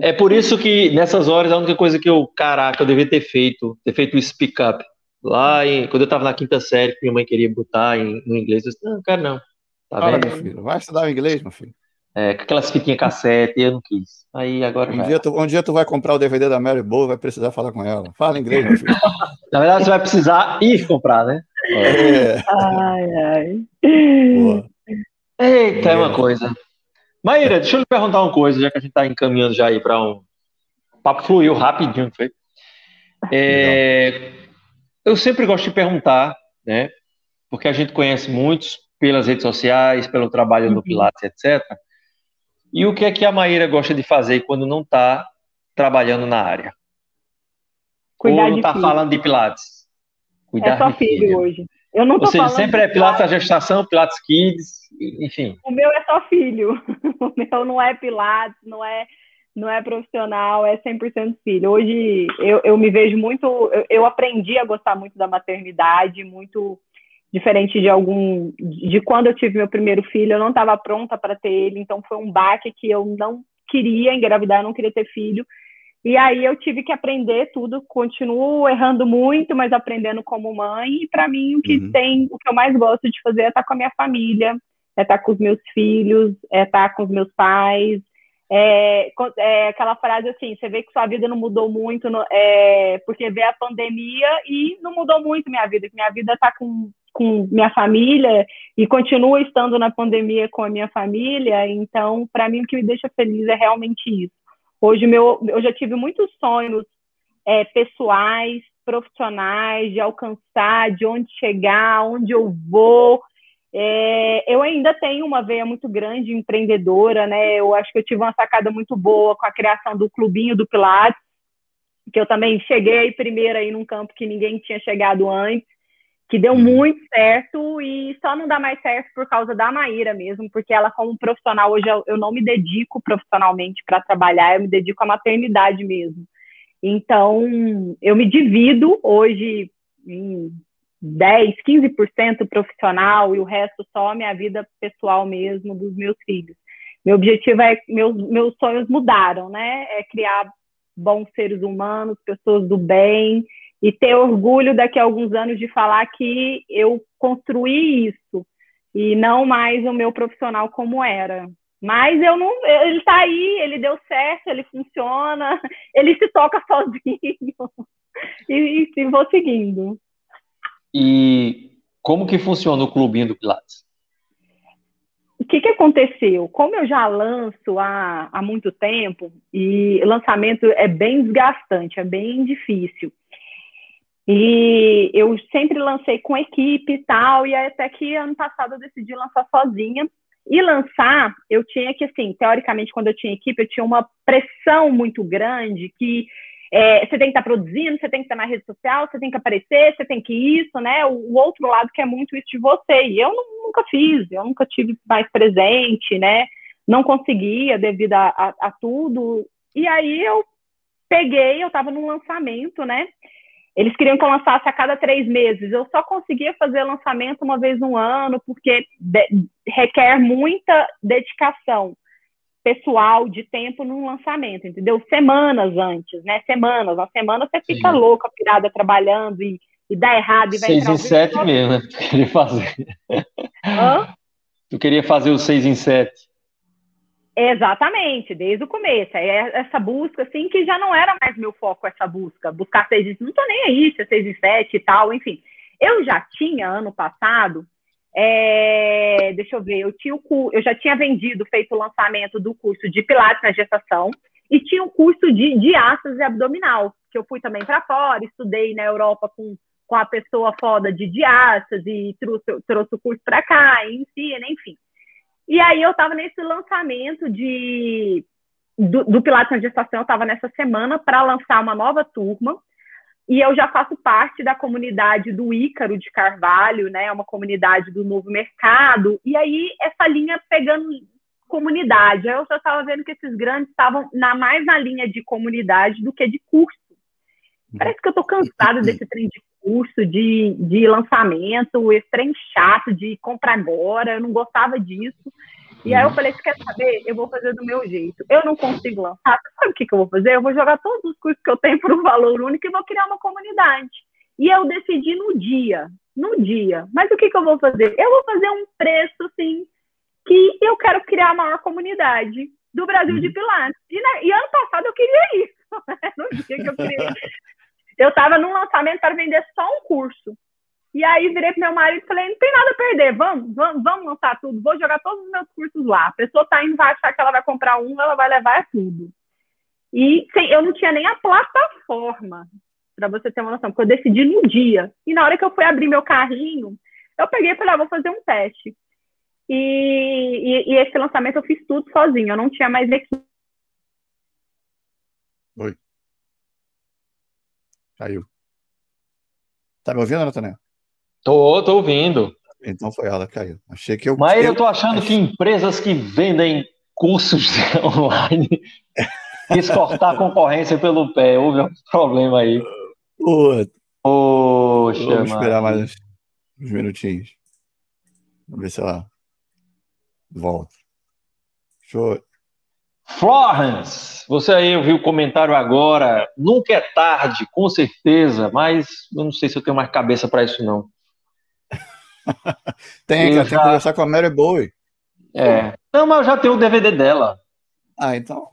É por isso que nessas horas a única coisa que eu, caraca, eu devia ter feito, ter feito o speak up. Lá em, quando eu estava na quinta série, que minha mãe queria botar em, no inglês, eu disse, não, quero não. Tá Fala, meu filho, vai estudar o inglês, meu filho é, aquelas fitinhas cassete, eu não quis. Aí agora. Um dia, tu, um dia tu vai comprar o DVD da Mary Bow, vai precisar falar com ela. Fala inglês, meu filho. [laughs] Na verdade, você vai precisar ir comprar, né? É. Ai, ai. Boa. Eita, é uma coisa. Maíra, deixa eu lhe perguntar uma coisa, já que a gente está encaminhando já aí para um. O papo fluiu rapidinho, foi? É... Eu sempre gosto de perguntar, né? Porque a gente conhece muitos pelas redes sociais, pelo trabalho no uhum. Pilates, etc. E o que é que a Maíra gosta de fazer quando não está trabalhando na área? Cuidar Ou não está falando de Pilates? Cuidar é só filho, filho, hoje. Eu não Ou seja, sempre é Pilates a gestação, Pilates Kids, enfim. O meu é só filho. [laughs] O meu não é Pilates, não é não é profissional, é 100% filho. Hoje eu, eu me vejo muito, eu, eu aprendi a gostar muito da maternidade, muito diferente de algum de quando eu tive meu primeiro filho, eu não estava pronta para ter ele, então foi um baque que eu não queria engravidar, eu não queria ter filho. E aí eu tive que aprender tudo, continuo errando muito, mas aprendendo como mãe. E para mim o que uhum. tem, o que eu mais gosto de fazer é estar com a minha família, é estar com os meus filhos, é estar com os meus pais. É, é aquela frase assim, você vê que sua vida não mudou muito, no, é, porque vê a pandemia e não mudou muito minha vida, minha vida está com, com minha família e continua estando na pandemia com a minha família. Então, para mim o que me deixa feliz é realmente isso Hoje meu, eu já tive muitos sonhos é, pessoais, profissionais, de alcançar, de onde chegar, onde eu vou. É, eu ainda tenho uma veia muito grande empreendedora, né? Eu acho que eu tive uma sacada muito boa com a criação do clubinho do Pilates, que eu também cheguei primeiro aí num campo que ninguém tinha chegado antes que deu uhum. muito certo e só não dá mais certo por causa da Maíra mesmo, porque ela como profissional hoje eu, eu não me dedico profissionalmente para trabalhar, eu me dedico à maternidade mesmo. Então, eu me divido hoje em 10, 15% profissional e o resto só a minha vida pessoal mesmo dos meus filhos. Meu objetivo é meus meus sonhos mudaram, né? É criar bons seres humanos, pessoas do bem, e ter orgulho daqui a alguns anos de falar que eu construí isso e não mais o meu profissional como era. Mas eu não, ele está aí, ele deu certo, ele funciona, [laughs] ele se toca [laughs] sozinho e, e vou seguindo. E como que funciona o clubinho do Pilates? O que, que aconteceu? Como eu já lanço há, há muito tempo, e lançamento é bem desgastante, é bem difícil. E eu sempre lancei com equipe e tal, e até que ano passado eu decidi lançar sozinha. E lançar, eu tinha que, assim, teoricamente, quando eu tinha equipe, eu tinha uma pressão muito grande que é, você tem que estar produzindo, você tem que estar na rede social, você tem que aparecer, você tem que isso, né? O, o outro lado que é muito isso de você. E eu não, nunca fiz, eu nunca tive mais presente, né? Não conseguia devido a, a, a tudo. E aí eu peguei, eu estava num lançamento, né? Eles queriam que eu lançasse a cada três meses. Eu só conseguia fazer lançamento uma vez no ano, porque requer muita dedicação pessoal de tempo no lançamento, entendeu? Semanas antes, né? Semanas. Uma semana você fica Sim. louca, pirada, trabalhando e, e dá errado. E vai seis em sete mesmo, né? Tu [laughs] queria fazer. Hã? Tu queria fazer o seis em sete. Exatamente, desde o começo. É essa busca, assim, que já não era mais meu foco, essa busca. Buscar seis em... Não tô nem aí, se é e e tal, enfim. Eu já tinha, ano passado, é... deixa eu ver, eu, tinha o, eu já tinha vendido, feito o lançamento do curso de Pilates na gestação e tinha o curso de diástase abdominal, que eu fui também para fora, estudei na Europa com, com a pessoa foda de diástase, e trouxe, trouxe o curso para cá, ensina, enfim. E aí eu estava nesse lançamento de do, do Pilates na Gestação, eu estava nessa semana para lançar uma nova turma. E eu já faço parte da comunidade do Ícaro de Carvalho, né? É uma comunidade do novo mercado. E aí, essa linha pegando comunidade. Eu já estava vendo que esses grandes estavam na, mais na linha de comunidade do que de curso. Parece que eu estou cansada desse trem de curso, de, de lançamento, esse trem chato de compra agora, eu não gostava disso. E aí eu falei, você quer saber? Eu vou fazer do meu jeito. Eu não consigo lançar. Sabe o que, que eu vou fazer? Eu vou jogar todos os cursos que eu tenho [laughs] por um valor único e vou criar uma comunidade. E eu decidi no dia, no dia. Mas o que, que eu vou fazer? Eu vou fazer um preço, assim, que eu quero criar a maior comunidade do Brasil de uhum. Pilates. E, né, e ano passado eu queria isso. [laughs] no dia que eu queria [laughs] eu estava num lançamento para vender só um curso. E aí virei pro meu marido e falei, não tem nada a perder, vamos, vamos, vamos lançar tudo, vou jogar todos os meus cursos lá. A pessoa tá indo, vai achar que ela vai comprar um, ela vai levar tudo. E eu não tinha nem a plataforma, para você ter uma noção, porque eu decidi no dia. E na hora que eu fui abrir meu carrinho, eu peguei e falei, ah, vou fazer um teste. E, e, e esse lançamento eu fiz tudo sozinho, eu não tinha mais equipe. Oi. Caiu. Tá me ouvindo, Nathaniel? Tô, tô ouvindo. Então foi ela, caiu. Achei que eu. Mas eu, eu tô achando que empresas que vendem cursos [laughs] online [laughs] exportar a concorrência pelo pé. Houve um problema aí. Poxa, Vamos esperar mais uns, minutinhos. Vamos ver se ela volta. Show. Florence, você aí ouviu o comentário agora. Nunca é tarde, com certeza, mas eu não sei se eu tenho mais cabeça para isso, não. [laughs] tem, eu já... tem que conversar com a Mary Bowie. É. Não, mas eu já tenho o DVD dela. Ah, então.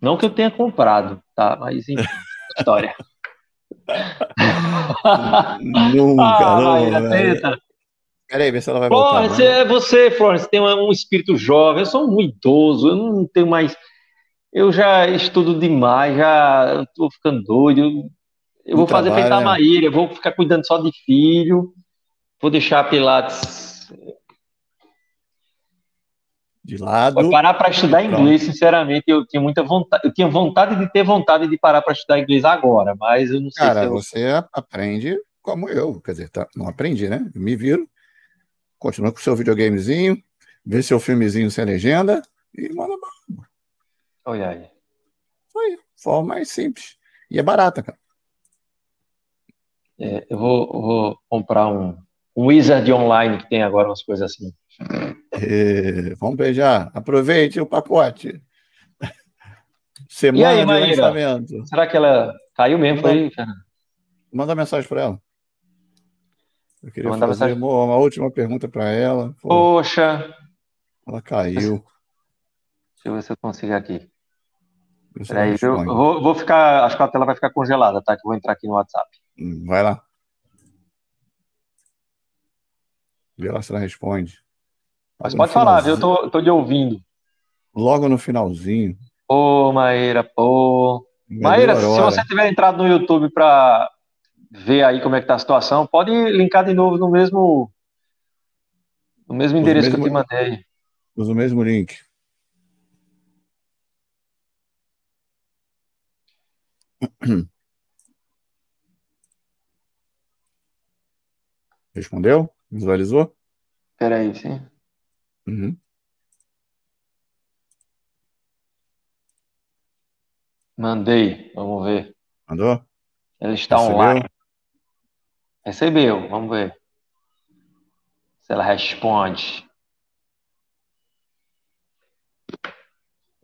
Não que eu tenha comprado, tá? Mas enfim, [laughs] história. Nunca, ah, não. Tenta. Peraí, vê se ela vai voltar. Florence, é você, Florence, tem um espírito jovem. Eu sou um idoso, eu não tenho mais. Eu já estudo demais, já estou ficando doido. Eu vou fazer feita a Maíra, eu vou ficar cuidando só de filho, vou deixar Pilates de lado. Vou parar para estudar inglês, sinceramente, eu tinha muita vontade, eu tinha vontade de ter vontade de parar para estudar inglês agora, mas eu não sei Cara, se eu... você aprende como eu, quer dizer, tá, não aprendi, né? Eu me viro, continua com o seu videogamezinho, vê seu filmezinho sem legenda e manda. Olha aí. Foi, forma mais simples. E é barata, cara. É, eu vou, vou comprar um, um Wizard Online que tem agora umas coisas assim. É, vamos beijar. Aproveite o pacote. Semana [laughs] e aí, Maíra, de lançamento. Será que ela caiu mesmo? Manda, aí, manda mensagem para ela. Eu queria fazer mensagem... uma, última pergunta para ela. Poxa. Ela caiu. Deixa eu ver se eu consigo aqui. Peraí, eu, vou, vou, ficar. Acho que a tela vai ficar congelada, tá? Que eu vou entrar aqui no WhatsApp. Hum, vai lá. Vê lá se ela responde. Mas pode falar, viu? Eu tô, tô de ouvindo. Logo no finalzinho. Pô, Maíra, pô. Maíra, se você tiver entrado no YouTube para ver aí como é que tá a situação, pode linkar de novo no mesmo no mesmo endereço mesmo, que eu te mandei. Usa o mesmo link. [clears throat] Respondeu? Visualizou? Peraí, sim. Uhum. Mandei, vamos ver. Mandou? Ele está Recebeu? online. Recebeu, vamos ver. Se ela responde.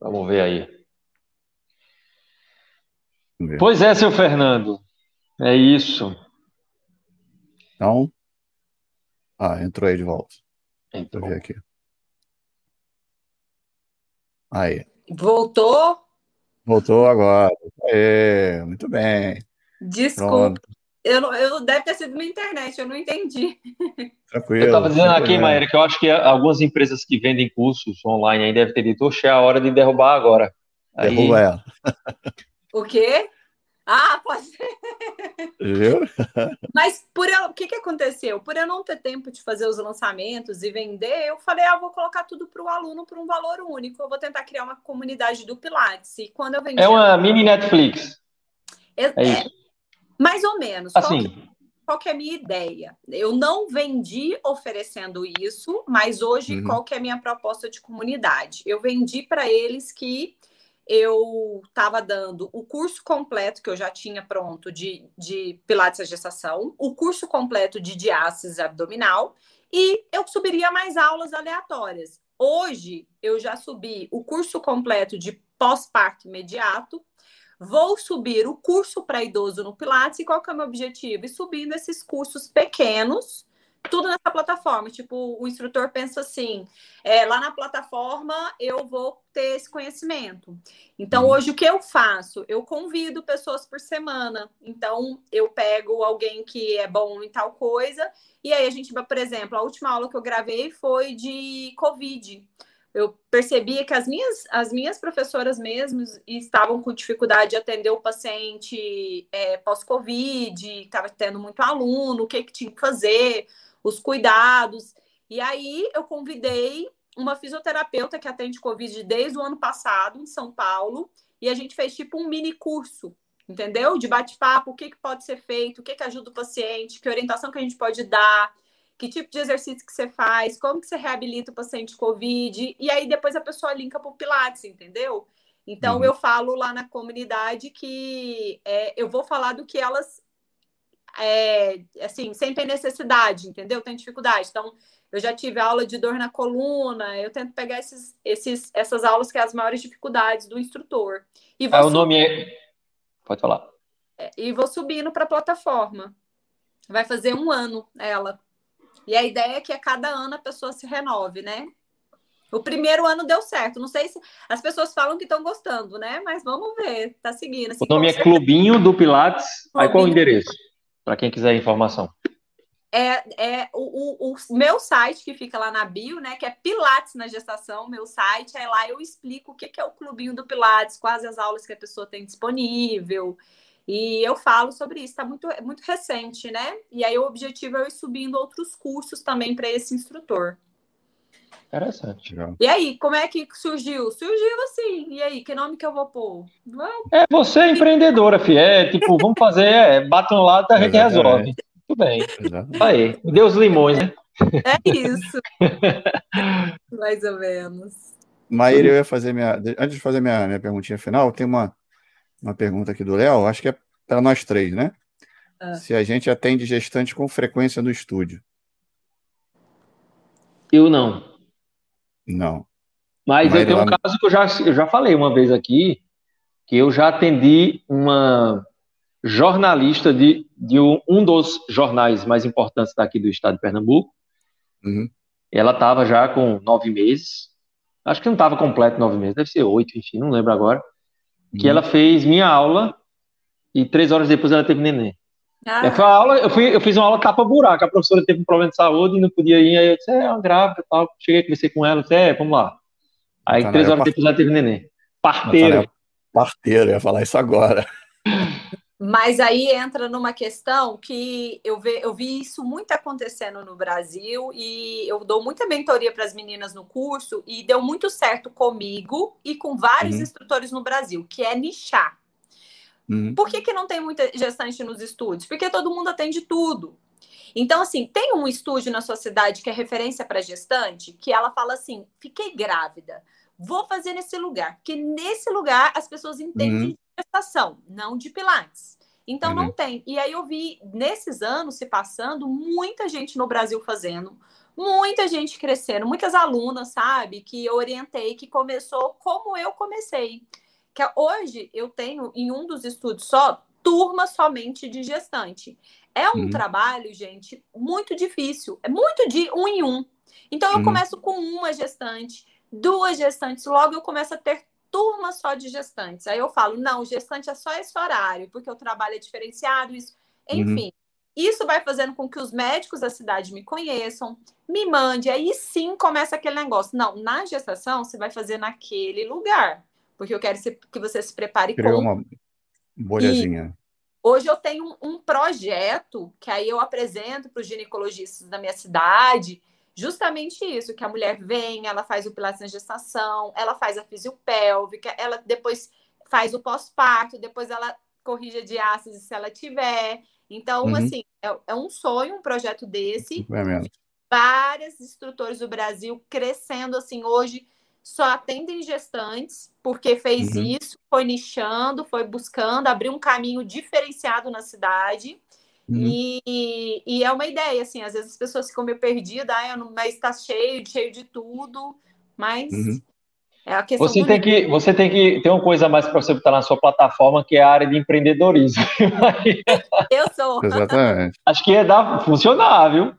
Vamos ver aí. Pois é, seu Fernando. É isso. Então. Ah, entrou aí de volta. Entrou. Deixa eu ver aqui. Aí. Voltou? Voltou agora. É, muito bem. Desculpa. Eu, eu deve ter sido minha internet, eu não entendi. Tranquilo. Eu estava dizendo aqui, Maíra, que eu acho que algumas empresas que vendem cursos online aí devem ter dito, oxe, é a hora de derrubar agora. Derruba aí... ela. O quê? Ah, pode ser. Viu? Mas por eu, o que, que aconteceu? Por eu não ter tempo de fazer os lançamentos e vender, eu falei, ah, vou colocar tudo para o aluno por um valor único. Eu vou tentar criar uma comunidade do Pilates. E quando eu vendi. É uma mini Netflix. É, é isso. mais ou menos. Assim. Qual que, qual que é a minha ideia? Eu não vendi oferecendo isso, mas hoje uhum. qual que é a minha proposta de comunidade? Eu vendi para eles que eu estava dando o curso completo que eu já tinha pronto de, de Pilates à gestação, o curso completo de diástase abdominal e eu subiria mais aulas aleatórias. Hoje eu já subi o curso completo de pós-parto imediato, vou subir o curso para idoso no Pilates e qual que é o meu objetivo? E subindo esses cursos pequenos tudo nessa plataforma. Tipo, o instrutor pensa assim: é, lá na plataforma eu vou ter esse conhecimento. Então, uhum. hoje o que eu faço? Eu convido pessoas por semana. Então, eu pego alguém que é bom em tal coisa, e aí a gente, por exemplo, a última aula que eu gravei foi de Covid. Eu percebia que as minhas, as minhas professoras mesmo estavam com dificuldade de atender o paciente é, pós-Covid, estava tendo muito aluno, o que, que tinha que fazer, os cuidados. E aí eu convidei uma fisioterapeuta que atende Covid desde o ano passado, em São Paulo, e a gente fez tipo um mini curso, entendeu? De bate-papo, o que, que pode ser feito, o que, que ajuda o paciente, que orientação que a gente pode dar, que tipo de exercício que você faz, como que você reabilita o paciente Covid, e aí depois a pessoa linka para o Pilates, entendeu? Então uhum. eu falo lá na comunidade que é, eu vou falar do que elas é, assim, sem ter necessidade, entendeu? Tem dificuldade. Então, eu já tive aula de dor na coluna, eu tento pegar esses, esses, essas aulas que é as maiores dificuldades do instrutor. E vou ah, o nome é... Pode falar. É, e vou subindo para a plataforma. Vai fazer um ano ela. E a ideia é que a cada ano a pessoa se renove, né? O primeiro ano deu certo. Não sei se as pessoas falam que estão gostando, né? Mas vamos ver. Tá seguindo. Assim, o nome é Clubinho do Pilates. Clubinho. Aí qual o endereço? Para quem quiser informação. É, é o, o, o, meu site que fica lá na bio, né? Que é Pilates na gestação. Meu site. Aí lá eu explico o que é o Clubinho do Pilates, quais as aulas que a pessoa tem disponível. E eu falo sobre isso, está muito, muito recente, né? E aí o objetivo é eu ir subindo outros cursos também para esse instrutor. Interessante. E aí, como é que surgiu? Surgiu assim. E aí, que nome que eu vou pôr? É, você é empreendedora, Fih. É tipo, vamos fazer, é, bate um lado, a gente resolve. Tudo bem. Exatamente. Aí, Deus limões, né? É isso. [laughs] Mais ou menos. Maíra, eu ia fazer minha. Antes de fazer minha, minha perguntinha final, tem uma, uma pergunta aqui do Léo, acho que é para nós três, né? Ah. Se a gente atende gestante com frequência no estúdio. Eu não. Não. Mas, Mas eu tenho lá... um caso que eu já, eu já falei uma vez aqui, que eu já atendi uma jornalista de, de um, um dos jornais mais importantes daqui do estado de Pernambuco. Uhum. Ela estava já com nove meses. Acho que não estava completo nove meses, deve ser oito, enfim, não lembro agora. Uhum. Que ela fez minha aula e três horas depois ela teve neném. Ah. É, foi aula, eu, fui, eu fiz uma aula tapa-buraco, a professora teve um problema de saúde e não podia ir, aí eu disse, é, uma grávida e tal. Cheguei, conversei com ela, disse, é, vamos lá. Aí Natanael três horas depois ela teve neném. Parteira. Parteira, ia falar isso agora. Mas aí entra numa questão que eu, ve, eu vi isso muito acontecendo no Brasil e eu dou muita mentoria para as meninas no curso e deu muito certo comigo e com vários uhum. instrutores no Brasil, que é nichar. Uhum. Por que, que não tem muita gestante nos estúdios? Porque todo mundo atende tudo. Então, assim, tem um estúdio na sua cidade que é referência para gestante, que ela fala assim: fiquei grávida, vou fazer nesse lugar, porque nesse lugar as pessoas entendem uhum. de gestação, não de pilates. Então, uhum. não tem. E aí eu vi, nesses anos se passando, muita gente no Brasil fazendo, muita gente crescendo, muitas alunas, sabe, que eu orientei, que começou como eu comecei que hoje eu tenho em um dos estudos só turma somente de gestante. É um uhum. trabalho, gente, muito difícil. É muito de um em um. Então eu uhum. começo com uma gestante, duas gestantes, logo eu começo a ter turma só de gestantes. Aí eu falo, não, gestante é só esse horário, porque o trabalho é diferenciado, isso. Uhum. Enfim, uhum. isso vai fazendo com que os médicos da cidade me conheçam, me mande, aí sim começa aquele negócio. Não, na gestação você vai fazer naquele lugar porque eu quero que você se prepare Criou uma bolhazinha. E hoje eu tenho um projeto que aí eu apresento para os ginecologistas da minha cidade, justamente isso, que a mulher vem, ela faz o pilates na gestação, ela faz a fisiopélvica, ela depois faz o pós-parto, depois ela corrige a diástase se ela tiver. Então, uhum. assim, é, é, um sonho um projeto desse. É mesmo. Vários instrutores do Brasil crescendo, assim, hoje só atendem gestantes, porque fez uhum. isso, foi nichando, foi buscando, abriu um caminho diferenciado na cidade. Uhum. E, e, é uma ideia, assim, às vezes as pessoas ficam meio perdidas, ah, mas está cheio, cheio de tudo, mas uhum. é a questão. Você tem, que, você tem que ter uma coisa a mais para você botar na sua plataforma, que é a área de empreendedorismo. [laughs] Eu sou. Exatamente. Acho que ia dar, funcionar, viu?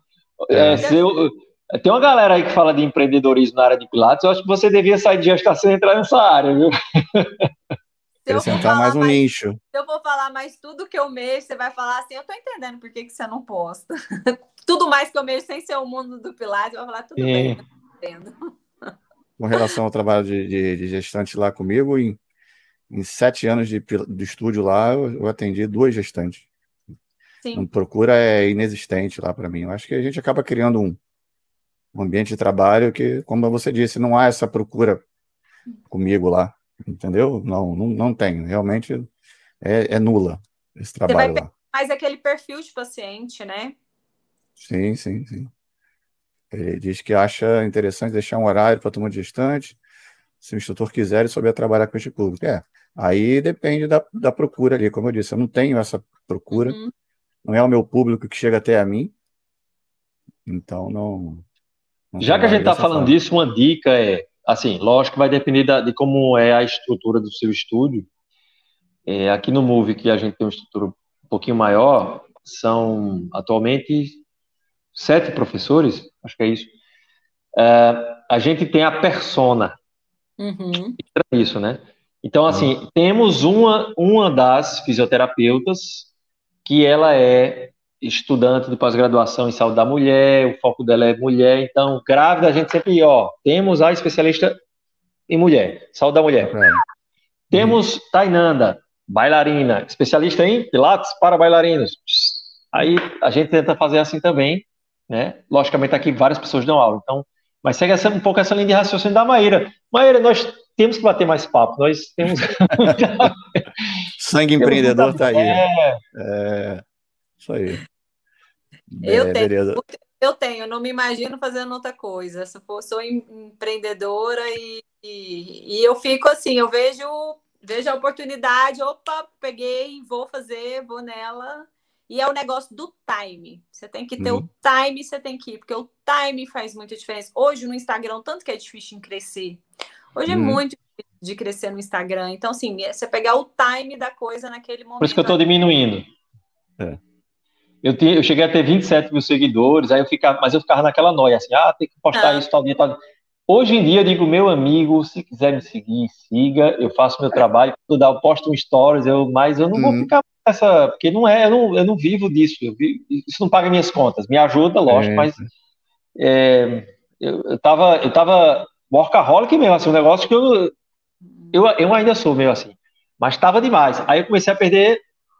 É, é se eu, tem uma galera aí que fala de empreendedorismo na área de Pilates, eu acho que você devia sair de gestação e entrar nessa área, viu? [laughs] Acrescentar mais um mais, nicho. Se eu vou falar mais tudo que eu mexo, você vai falar assim, eu tô entendendo por que, que você não posta. [laughs] tudo mais que eu mexo sem ser o mundo do Pilates, eu vou falar tudo Sim. bem, eu entendo. Com relação ao trabalho de, de, de gestante lá comigo, em, em sete anos de, de estúdio lá, eu, eu atendi duas gestantes. Sim. A procura é inexistente lá para mim. Eu acho que a gente acaba criando um, um ambiente de trabalho que, como você disse, não há essa procura comigo lá, entendeu? Não, não, não tem, realmente é, é nula esse trabalho lá. Mais aquele perfil de paciente, né? Sim, sim, sim. Ele diz que acha interessante deixar um horário para turma de gestante, se o instrutor quiser e souber trabalhar com este público. É, aí depende da, da procura ali, como eu disse, eu não tenho essa procura, uhum. não é o meu público que chega até a mim. Então, não. Já que a gente está falando forma. disso, uma dica é: assim, lógico que vai depender da, de como é a estrutura do seu estúdio. É, aqui no Move, que a gente tem uma estrutura um pouquinho maior, são atualmente sete professores, acho que é isso. É, a gente tem a persona. Uhum. Isso, né? Então, assim, uhum. temos uma, uma das fisioterapeutas que ela é estudante de pós-graduação em saúde da mulher, o foco dela é mulher, então, grávida, a gente sempre, ó, temos a especialista em mulher, saúde da mulher. Uhum. Temos Tainanda, bailarina, especialista em pilates para bailarinos. Aí a gente tenta fazer assim também, né? Logicamente aqui várias pessoas dão aula, então mas segue essa, um pouco essa linha de raciocínio da Maíra. Maíra, nós temos que bater mais papo. Nós temos. [laughs] [laughs] Sangue empreendedor está aí. É... é... Isso aí. Eu é, tenho. Eu tenho, não me imagino fazendo outra coisa. Se for, sou empreendedora e, e, e, eu fico assim, eu vejo, vejo a oportunidade, opa, peguei, vou fazer, vou nela. E é o negócio do time. Você tem que ter uhum. o time, você tem que ir, porque o time faz muita diferença. Hoje no Instagram, tanto que é difícil em crescer. Hoje é uhum. é muito difícil de crescer no Instagram. Então, assim, é você pegar o time da coisa naquele momento. Por isso que eu estou diminuindo. É. Eu, tinha, eu cheguei a ter 27 mil seguidores, aí eu ficava, mas eu ficava naquela noia, assim, ah, tem que postar ah. isso tal dia, tal dia. Hoje em dia, eu digo, meu amigo, se quiser me seguir, siga, eu faço meu trabalho, eu posto um stories, eu, mas eu não uhum. vou ficar essa, porque não é, eu não, eu não vivo disso, vivo, isso não paga minhas contas, me ajuda, lógico, é. mas é, eu, eu, tava, eu tava workaholic mesmo, assim, um negócio que eu, eu, eu ainda sou meio assim, mas tava demais, aí eu comecei a perder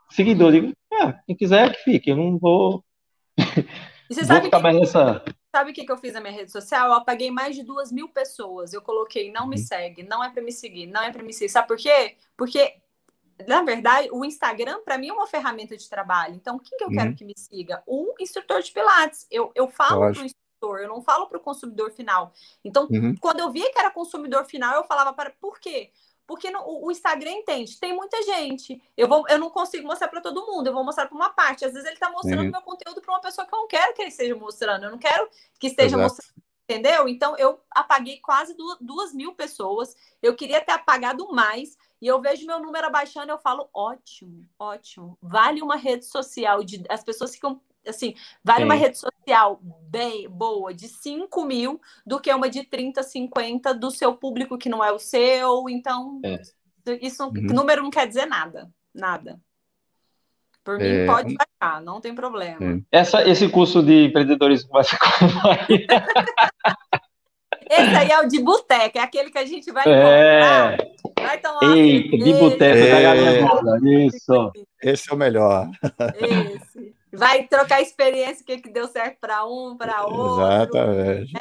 seguidor, digo, é, quem quiser que fique, eu não vou, e você sabe que, nessa... sabe o que, que eu fiz na minha rede social? Eu apaguei mais de duas mil pessoas, eu coloquei, não me uhum. segue, não é para me seguir, não é para me seguir, sabe por quê? Porque na verdade, o Instagram, para mim, é uma ferramenta de trabalho. Então, quem que eu uhum. quero que me siga? Um instrutor de Pilates. Eu, eu falo para o instrutor, eu não falo para o consumidor final. Então, uhum. quando eu via que era consumidor final, eu falava para. Por quê? Porque no, o Instagram entende, tem muita gente. Eu, vou, eu não consigo mostrar para todo mundo, eu vou mostrar para uma parte. Às vezes ele está mostrando uhum. meu conteúdo para uma pessoa que eu não quero que ele esteja mostrando. Eu não quero que esteja Exato. mostrando entendeu? Então eu apaguei quase duas, duas, mil pessoas. Eu queria ter apagado mais, e eu vejo meu número abaixando, eu falo, ótimo, ótimo. Vale uma rede social de. As pessoas ficam assim, vale Sim. uma rede social bem boa de 5 mil do que uma de 30, 50 do seu público que não é o seu. Então, é. isso uhum. número não quer dizer nada. Nada. Por mim, é... pode baixar, não tem problema. Essa, esse curso de empreendedorismo vai ficar. Esse aí é o de boteca, é aquele que a gente vai é. Vai tomar Eita, de boteca é. da galinha Isso. Esse é o melhor. Esse. Vai trocar experiência, o que, que deu certo para um, para outro. Exatamente.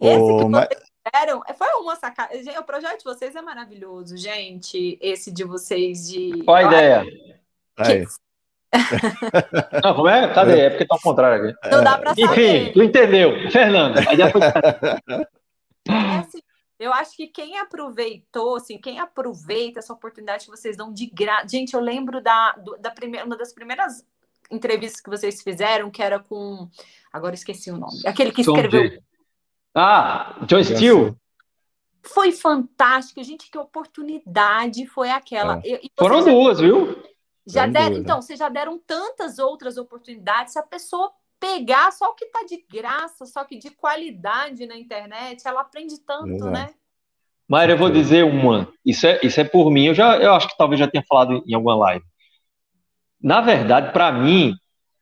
Esse oh, que mas... vocês fizeram, foi uma sacada. O projeto de vocês é maravilhoso, gente. Esse de vocês de. Qual a ideia? Que... [laughs] Não, como é? Cadê? É porque tá ao contrário aqui. Não dá pra saber. Enfim, tu entendeu. Fernando. [laughs] É assim, eu acho que quem aproveitou, assim, quem aproveita essa oportunidade que vocês dão de graça. Gente, eu lembro da, da primeira, uma das primeiras entrevistas que vocês fizeram, que era com. Agora esqueci o nome. Aquele que escreveu. Ah, Joe Steele. Foi fantástico, gente. Que oportunidade foi aquela. É. Foram duas, viu? Já deram, então, vocês já deram tantas outras oportunidades. Se a pessoa pegar só o que está de graça, só que de qualidade na internet, ela aprende tanto, Exato. né? Mayra, eu vou dizer uma. Isso é, isso é por mim. Eu já, eu acho que talvez já tenha falado em alguma live. Na verdade, para mim,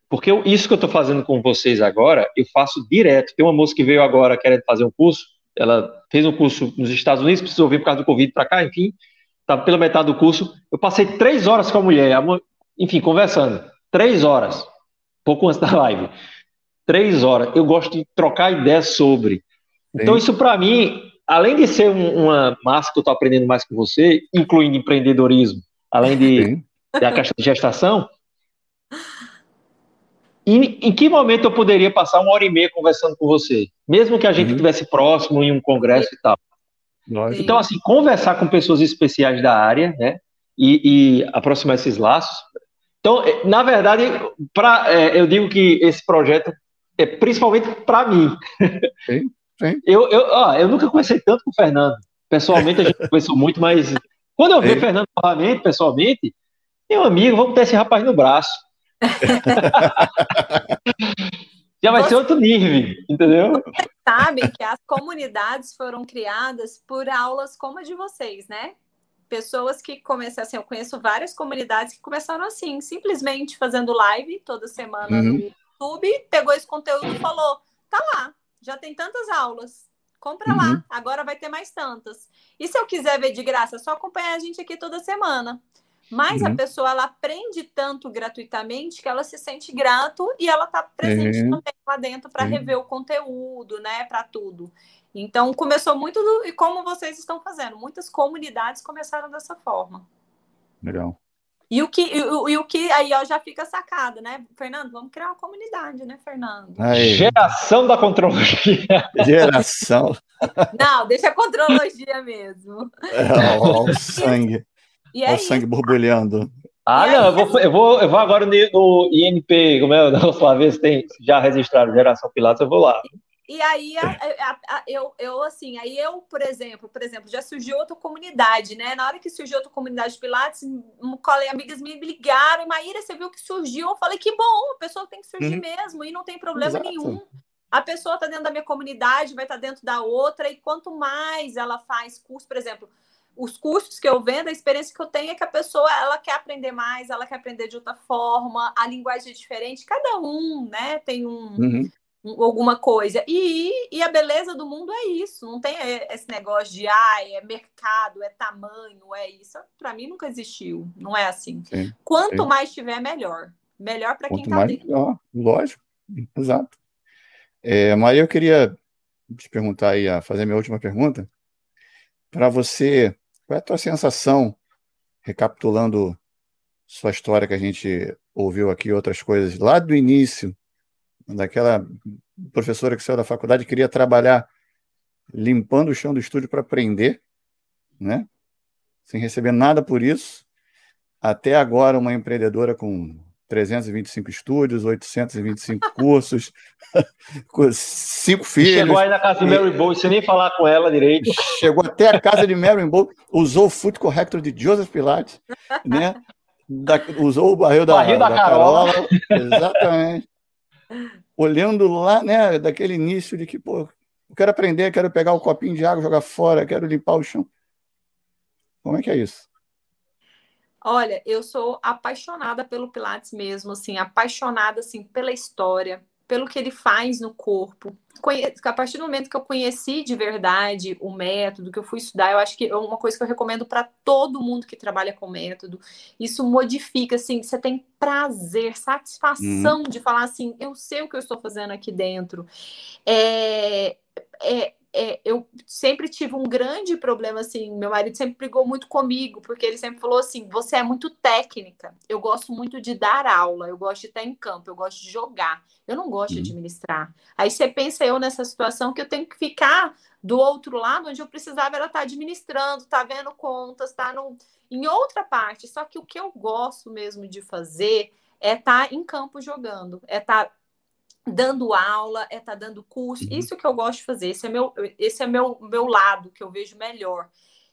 porque eu, isso que eu estou fazendo com vocês agora, eu faço direto. Tem uma moça que veio agora querendo fazer um curso. Ela fez um curso nos Estados Unidos, precisou vir por causa do Covid para cá, enfim estava pela metade do curso. Eu passei três horas com a mulher, enfim, conversando. Três horas, pouco antes da live. Três horas. Eu gosto de trocar ideias sobre. Então, Sim. isso para mim, além de ser um, uma massa que eu estou aprendendo mais com você, incluindo empreendedorismo, além de, a questão de gestação, em, em, que momento eu poderia passar uma hora e meia conversando com você? Mesmo que a gente estivesse uhum. próximo em um congresso e tal. Então, assim, conversar com pessoas especiais da área, né? E, e, aproximar esses laços, Então, é, na verdade, pra, é, eu digo que esse projeto é principalmente para mim. Sim, sim. Eu, eu, ó, eu nunca conversei tanto com o Fernando. Pessoalmente, a gente [laughs] conversou muito, mas quando eu ver o Fernando novamente, pessoalmente, meu amigo, vamos ter esse rapaz no braço. [laughs] Já vai Você... ser outro nível, entendeu? Vocês sabem que as comunidades foram criadas por aulas como a de vocês, né? Pessoas que começaram assim, eu conheço várias comunidades que começaram assim, simplesmente fazendo live toda semana uhum. no YouTube, pegou esse conteúdo e falou: tá lá, já tem tantas aulas, compra uhum. lá, agora vai ter mais tantas. E se eu quiser ver de graça, é só acompanhar a gente aqui toda semana. Mas uhum. a pessoa ela aprende tanto gratuitamente que ela se sente grato e ela está presente uhum. também lá dentro para uhum. rever o conteúdo, né? Para tudo. Então começou muito do, e como vocês estão fazendo, muitas comunidades começaram dessa forma. Legal. E o que, e, e o que aí ó, já fica sacado, né? Fernando, vamos criar uma comunidade, né, Fernando? Aí. Geração da contrologia. [laughs] Geração. Não, deixa a contrologia mesmo. É, ó, o [laughs] sangue. E Olha é o sangue isso. borbulhando. Ah, não, eu vou, eu, vou, eu vou agora no INP, como é, da última vez tem já registrado Geração Pilatos, eu vou lá. E aí, a, a, a, eu, eu, assim, aí eu, por exemplo, por exemplo, já surgiu outra comunidade, né? Na hora que surgiu outra comunidade de Pilates, um colega, amigas me ligaram, e Maíra, você viu que surgiu? Eu falei, que bom, a pessoa tem que surgir uhum. mesmo, e não tem problema Exato. nenhum. A pessoa está dentro da minha comunidade, vai estar tá dentro da outra, e quanto mais ela faz curso, por exemplo, os cursos que eu vendo, a experiência que eu tenho é que a pessoa ela quer aprender mais, ela quer aprender de outra forma, a linguagem é diferente, cada um, né, tem um, uhum. um alguma coisa. E, e a beleza do mundo é isso, não tem esse negócio de ah, é mercado, é tamanho, é isso. Para mim nunca existiu, não é assim. Sim, Quanto sim. mais tiver, melhor. Melhor para quem está dentro. Ó, lógico, exato. É, Maria, eu queria te perguntar aí, a fazer minha última pergunta. Para você, qual é a tua sensação, recapitulando sua história que a gente ouviu aqui, outras coisas, lá do início, daquela professora que saiu da faculdade queria trabalhar limpando o chão do estúdio para aprender, né? Sem receber nada por isso, até agora uma empreendedora com 325 estúdios, 825 [laughs] cursos, cinco filhos. Chegou aí na casa de Mary Bowl, sem nem falar com ela direito. Chegou até a casa de Mary Bowl, usou o foot corrector de Joseph Pilates, né? Da, usou o barril da, barril da, da Carola. Carola. Exatamente. Olhando lá, né, daquele início de que, pô, eu quero aprender, quero pegar o copinho de água, jogar fora, quero limpar o chão. Como é que é isso? Olha, eu sou apaixonada pelo Pilates mesmo, assim, apaixonada assim pela história, pelo que ele faz no corpo. A partir do momento que eu conheci de verdade o método, que eu fui estudar, eu acho que é uma coisa que eu recomendo para todo mundo que trabalha com método. Isso modifica, assim, você tem prazer, satisfação hum. de falar assim, eu sei o que eu estou fazendo aqui dentro. É, é, é, eu sempre tive um grande problema, assim, meu marido sempre brigou muito comigo, porque ele sempre falou assim, você é muito técnica, eu gosto muito de dar aula, eu gosto de estar em campo, eu gosto de jogar, eu não gosto uhum. de administrar. Aí você pensa eu nessa situação que eu tenho que ficar do outro lado, onde eu precisava era estar administrando, estar vendo contas, estar no, em outra parte, só que o que eu gosto mesmo de fazer é estar em campo jogando, é estar dando aula, é estar tá dando curso. Uhum. Isso que eu gosto de fazer. Esse é meu, esse é meu, meu lado que eu vejo melhor.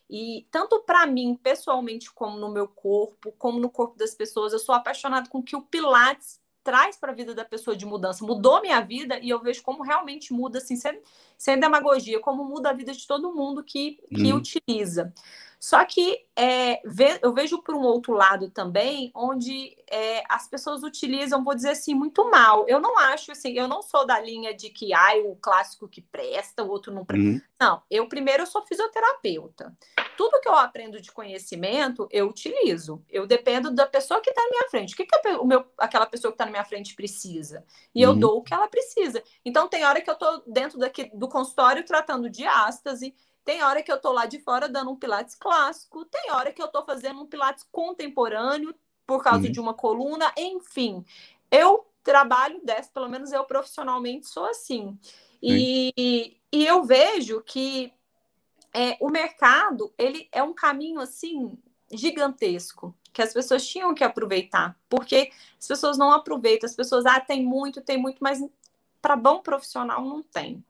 E tanto para mim, pessoalmente, como no meu corpo, como no corpo das pessoas, eu sou apaixonada com o que o Pilates traz para a vida da pessoa de mudança. Mudou minha vida e eu vejo como realmente muda, assim, sem, sem demagogia, como muda a vida de todo mundo que, que uhum. utiliza. Só que é, eu vejo por um outro lado também, onde é, as pessoas utilizam, vou dizer assim, muito mal. Eu não acho assim, eu não sou da linha de que ai, o clássico que presta, o outro não presta. Uhum. Não, eu primeiro eu sou fisioterapeuta. Tudo que eu aprendo de conhecimento, eu utilizo. Eu dependo da pessoa que está na minha frente. O que, que o meu, aquela pessoa que está na minha frente precisa? E uhum. eu dou o que ela precisa. Então, tem hora que eu estou dentro daqui, do consultório tratando de ástase, tem hora que eu tô lá de fora dando um pilates clássico, tem hora que eu tô fazendo um pilates contemporâneo por causa uhum. de uma coluna, enfim. Eu trabalho dessa, pelo menos eu profissionalmente sou assim. E, e eu vejo que é, o mercado, ele é um caminho assim gigantesco que as pessoas tinham que aproveitar, porque as pessoas não aproveitam, as pessoas, ah, tem muito, tem muito, mas para bom profissional não tem.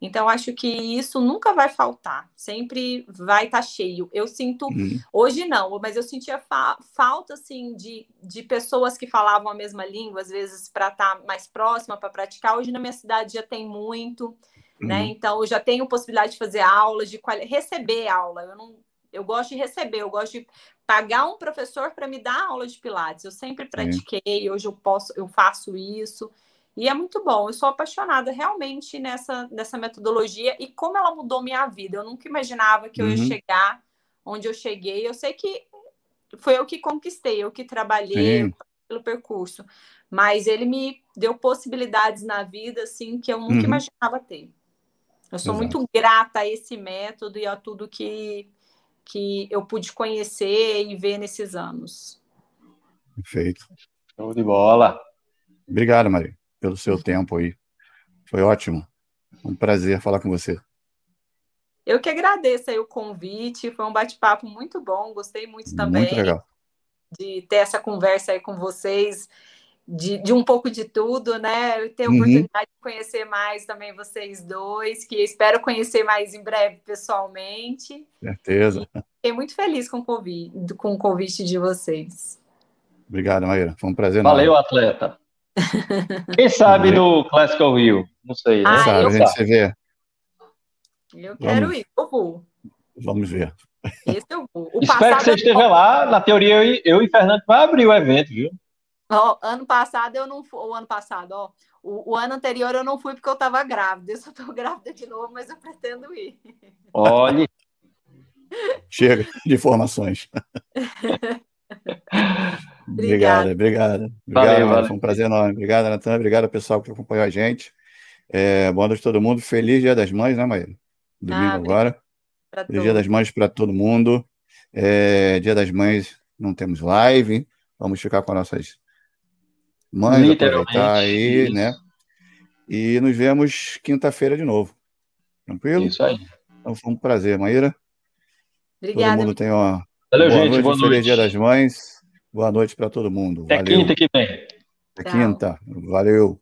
Então, acho que isso nunca vai faltar, sempre vai estar tá cheio. Eu sinto, uhum. hoje não, mas eu sentia fa falta, assim, de, de pessoas que falavam a mesma língua, às vezes, para estar tá mais próxima, para praticar. Hoje na minha cidade já tem muito, né? uhum. né? Então, eu já tenho possibilidade de fazer aulas, de receber aula. Eu não, eu gosto de receber, eu gosto de pagar um professor para me dar aula de pilates. Eu sempre pratiquei, hoje eu posso, eu faço isso. E é muito bom. Eu sou apaixonada realmente nessa, nessa metodologia e como ela mudou minha vida. Eu nunca imaginava que eu ia uhum. chegar onde eu cheguei. Eu sei que foi eu que conquistei, eu que trabalhei Sim. pelo percurso. Mas ele me deu possibilidades na vida assim que eu nunca uhum. imaginava ter. Eu sou Exato. muito grata a esse método e a tudo que que eu pude conhecer e ver nesses anos. Perfeito. Show de bola. Obrigado, Maria, pelo seu tempo aí. Foi ótimo. Um prazer falar com você. Eu que agradeço aí o convite, foi um bate-papo muito bom, gostei muito também. Muito legal. De ter essa conversa aí com vocês de, de, um pouco de tudo, né? Ter a uhum. oportunidade de conhecer mais também vocês dois, que espero conhecer mais em breve pessoalmente. Certeza. Fiquei muito feliz com o convite, com o convite de vocês. Obrigado, Maíra. Foi um prazer. Valeu, atleta. Quem sabe do Classical Rio? Não sei. Né? Ah, sabe, a gente se vê. Eu quero Vamos. ir, eu vou. Vamos ver. Esse eu vou. O Espero que você esteja lá. Na teoria, eu, eu e Fernando vai abrir o evento, viu? Ó, ano passado eu não fui, o ano passado, ó, o, o, ano anterior eu não fui porque eu estava grávida. [laughs] Eu só estou grávida de novo, mas eu pretendo ir. Olhe. Chega de informações. [laughs] obrigada, obrigada. Obrigado, valeu, Foi um prazer enorme. Obrigado, Natan. Obrigado, pessoal que acompanhou a gente. É, boa noite a todo mundo. Feliz Dia das Mães, né, Maíra? Domingo ah, agora. Feliz Dia das Mães para todo mundo. É, Dia das Mães não temos live. Vamos ficar com nossas Mãe, aproveitar aí, né? E nos vemos quinta-feira de novo. Tranquilo? Isso aí. Então foi um prazer, Maíra. Obrigada. Todo mundo tem uma Valeu, boa gente, noite, boa feliz Dia das Mães. Boa noite para todo mundo. Até Valeu. quinta que vem. Até quinta. Valeu.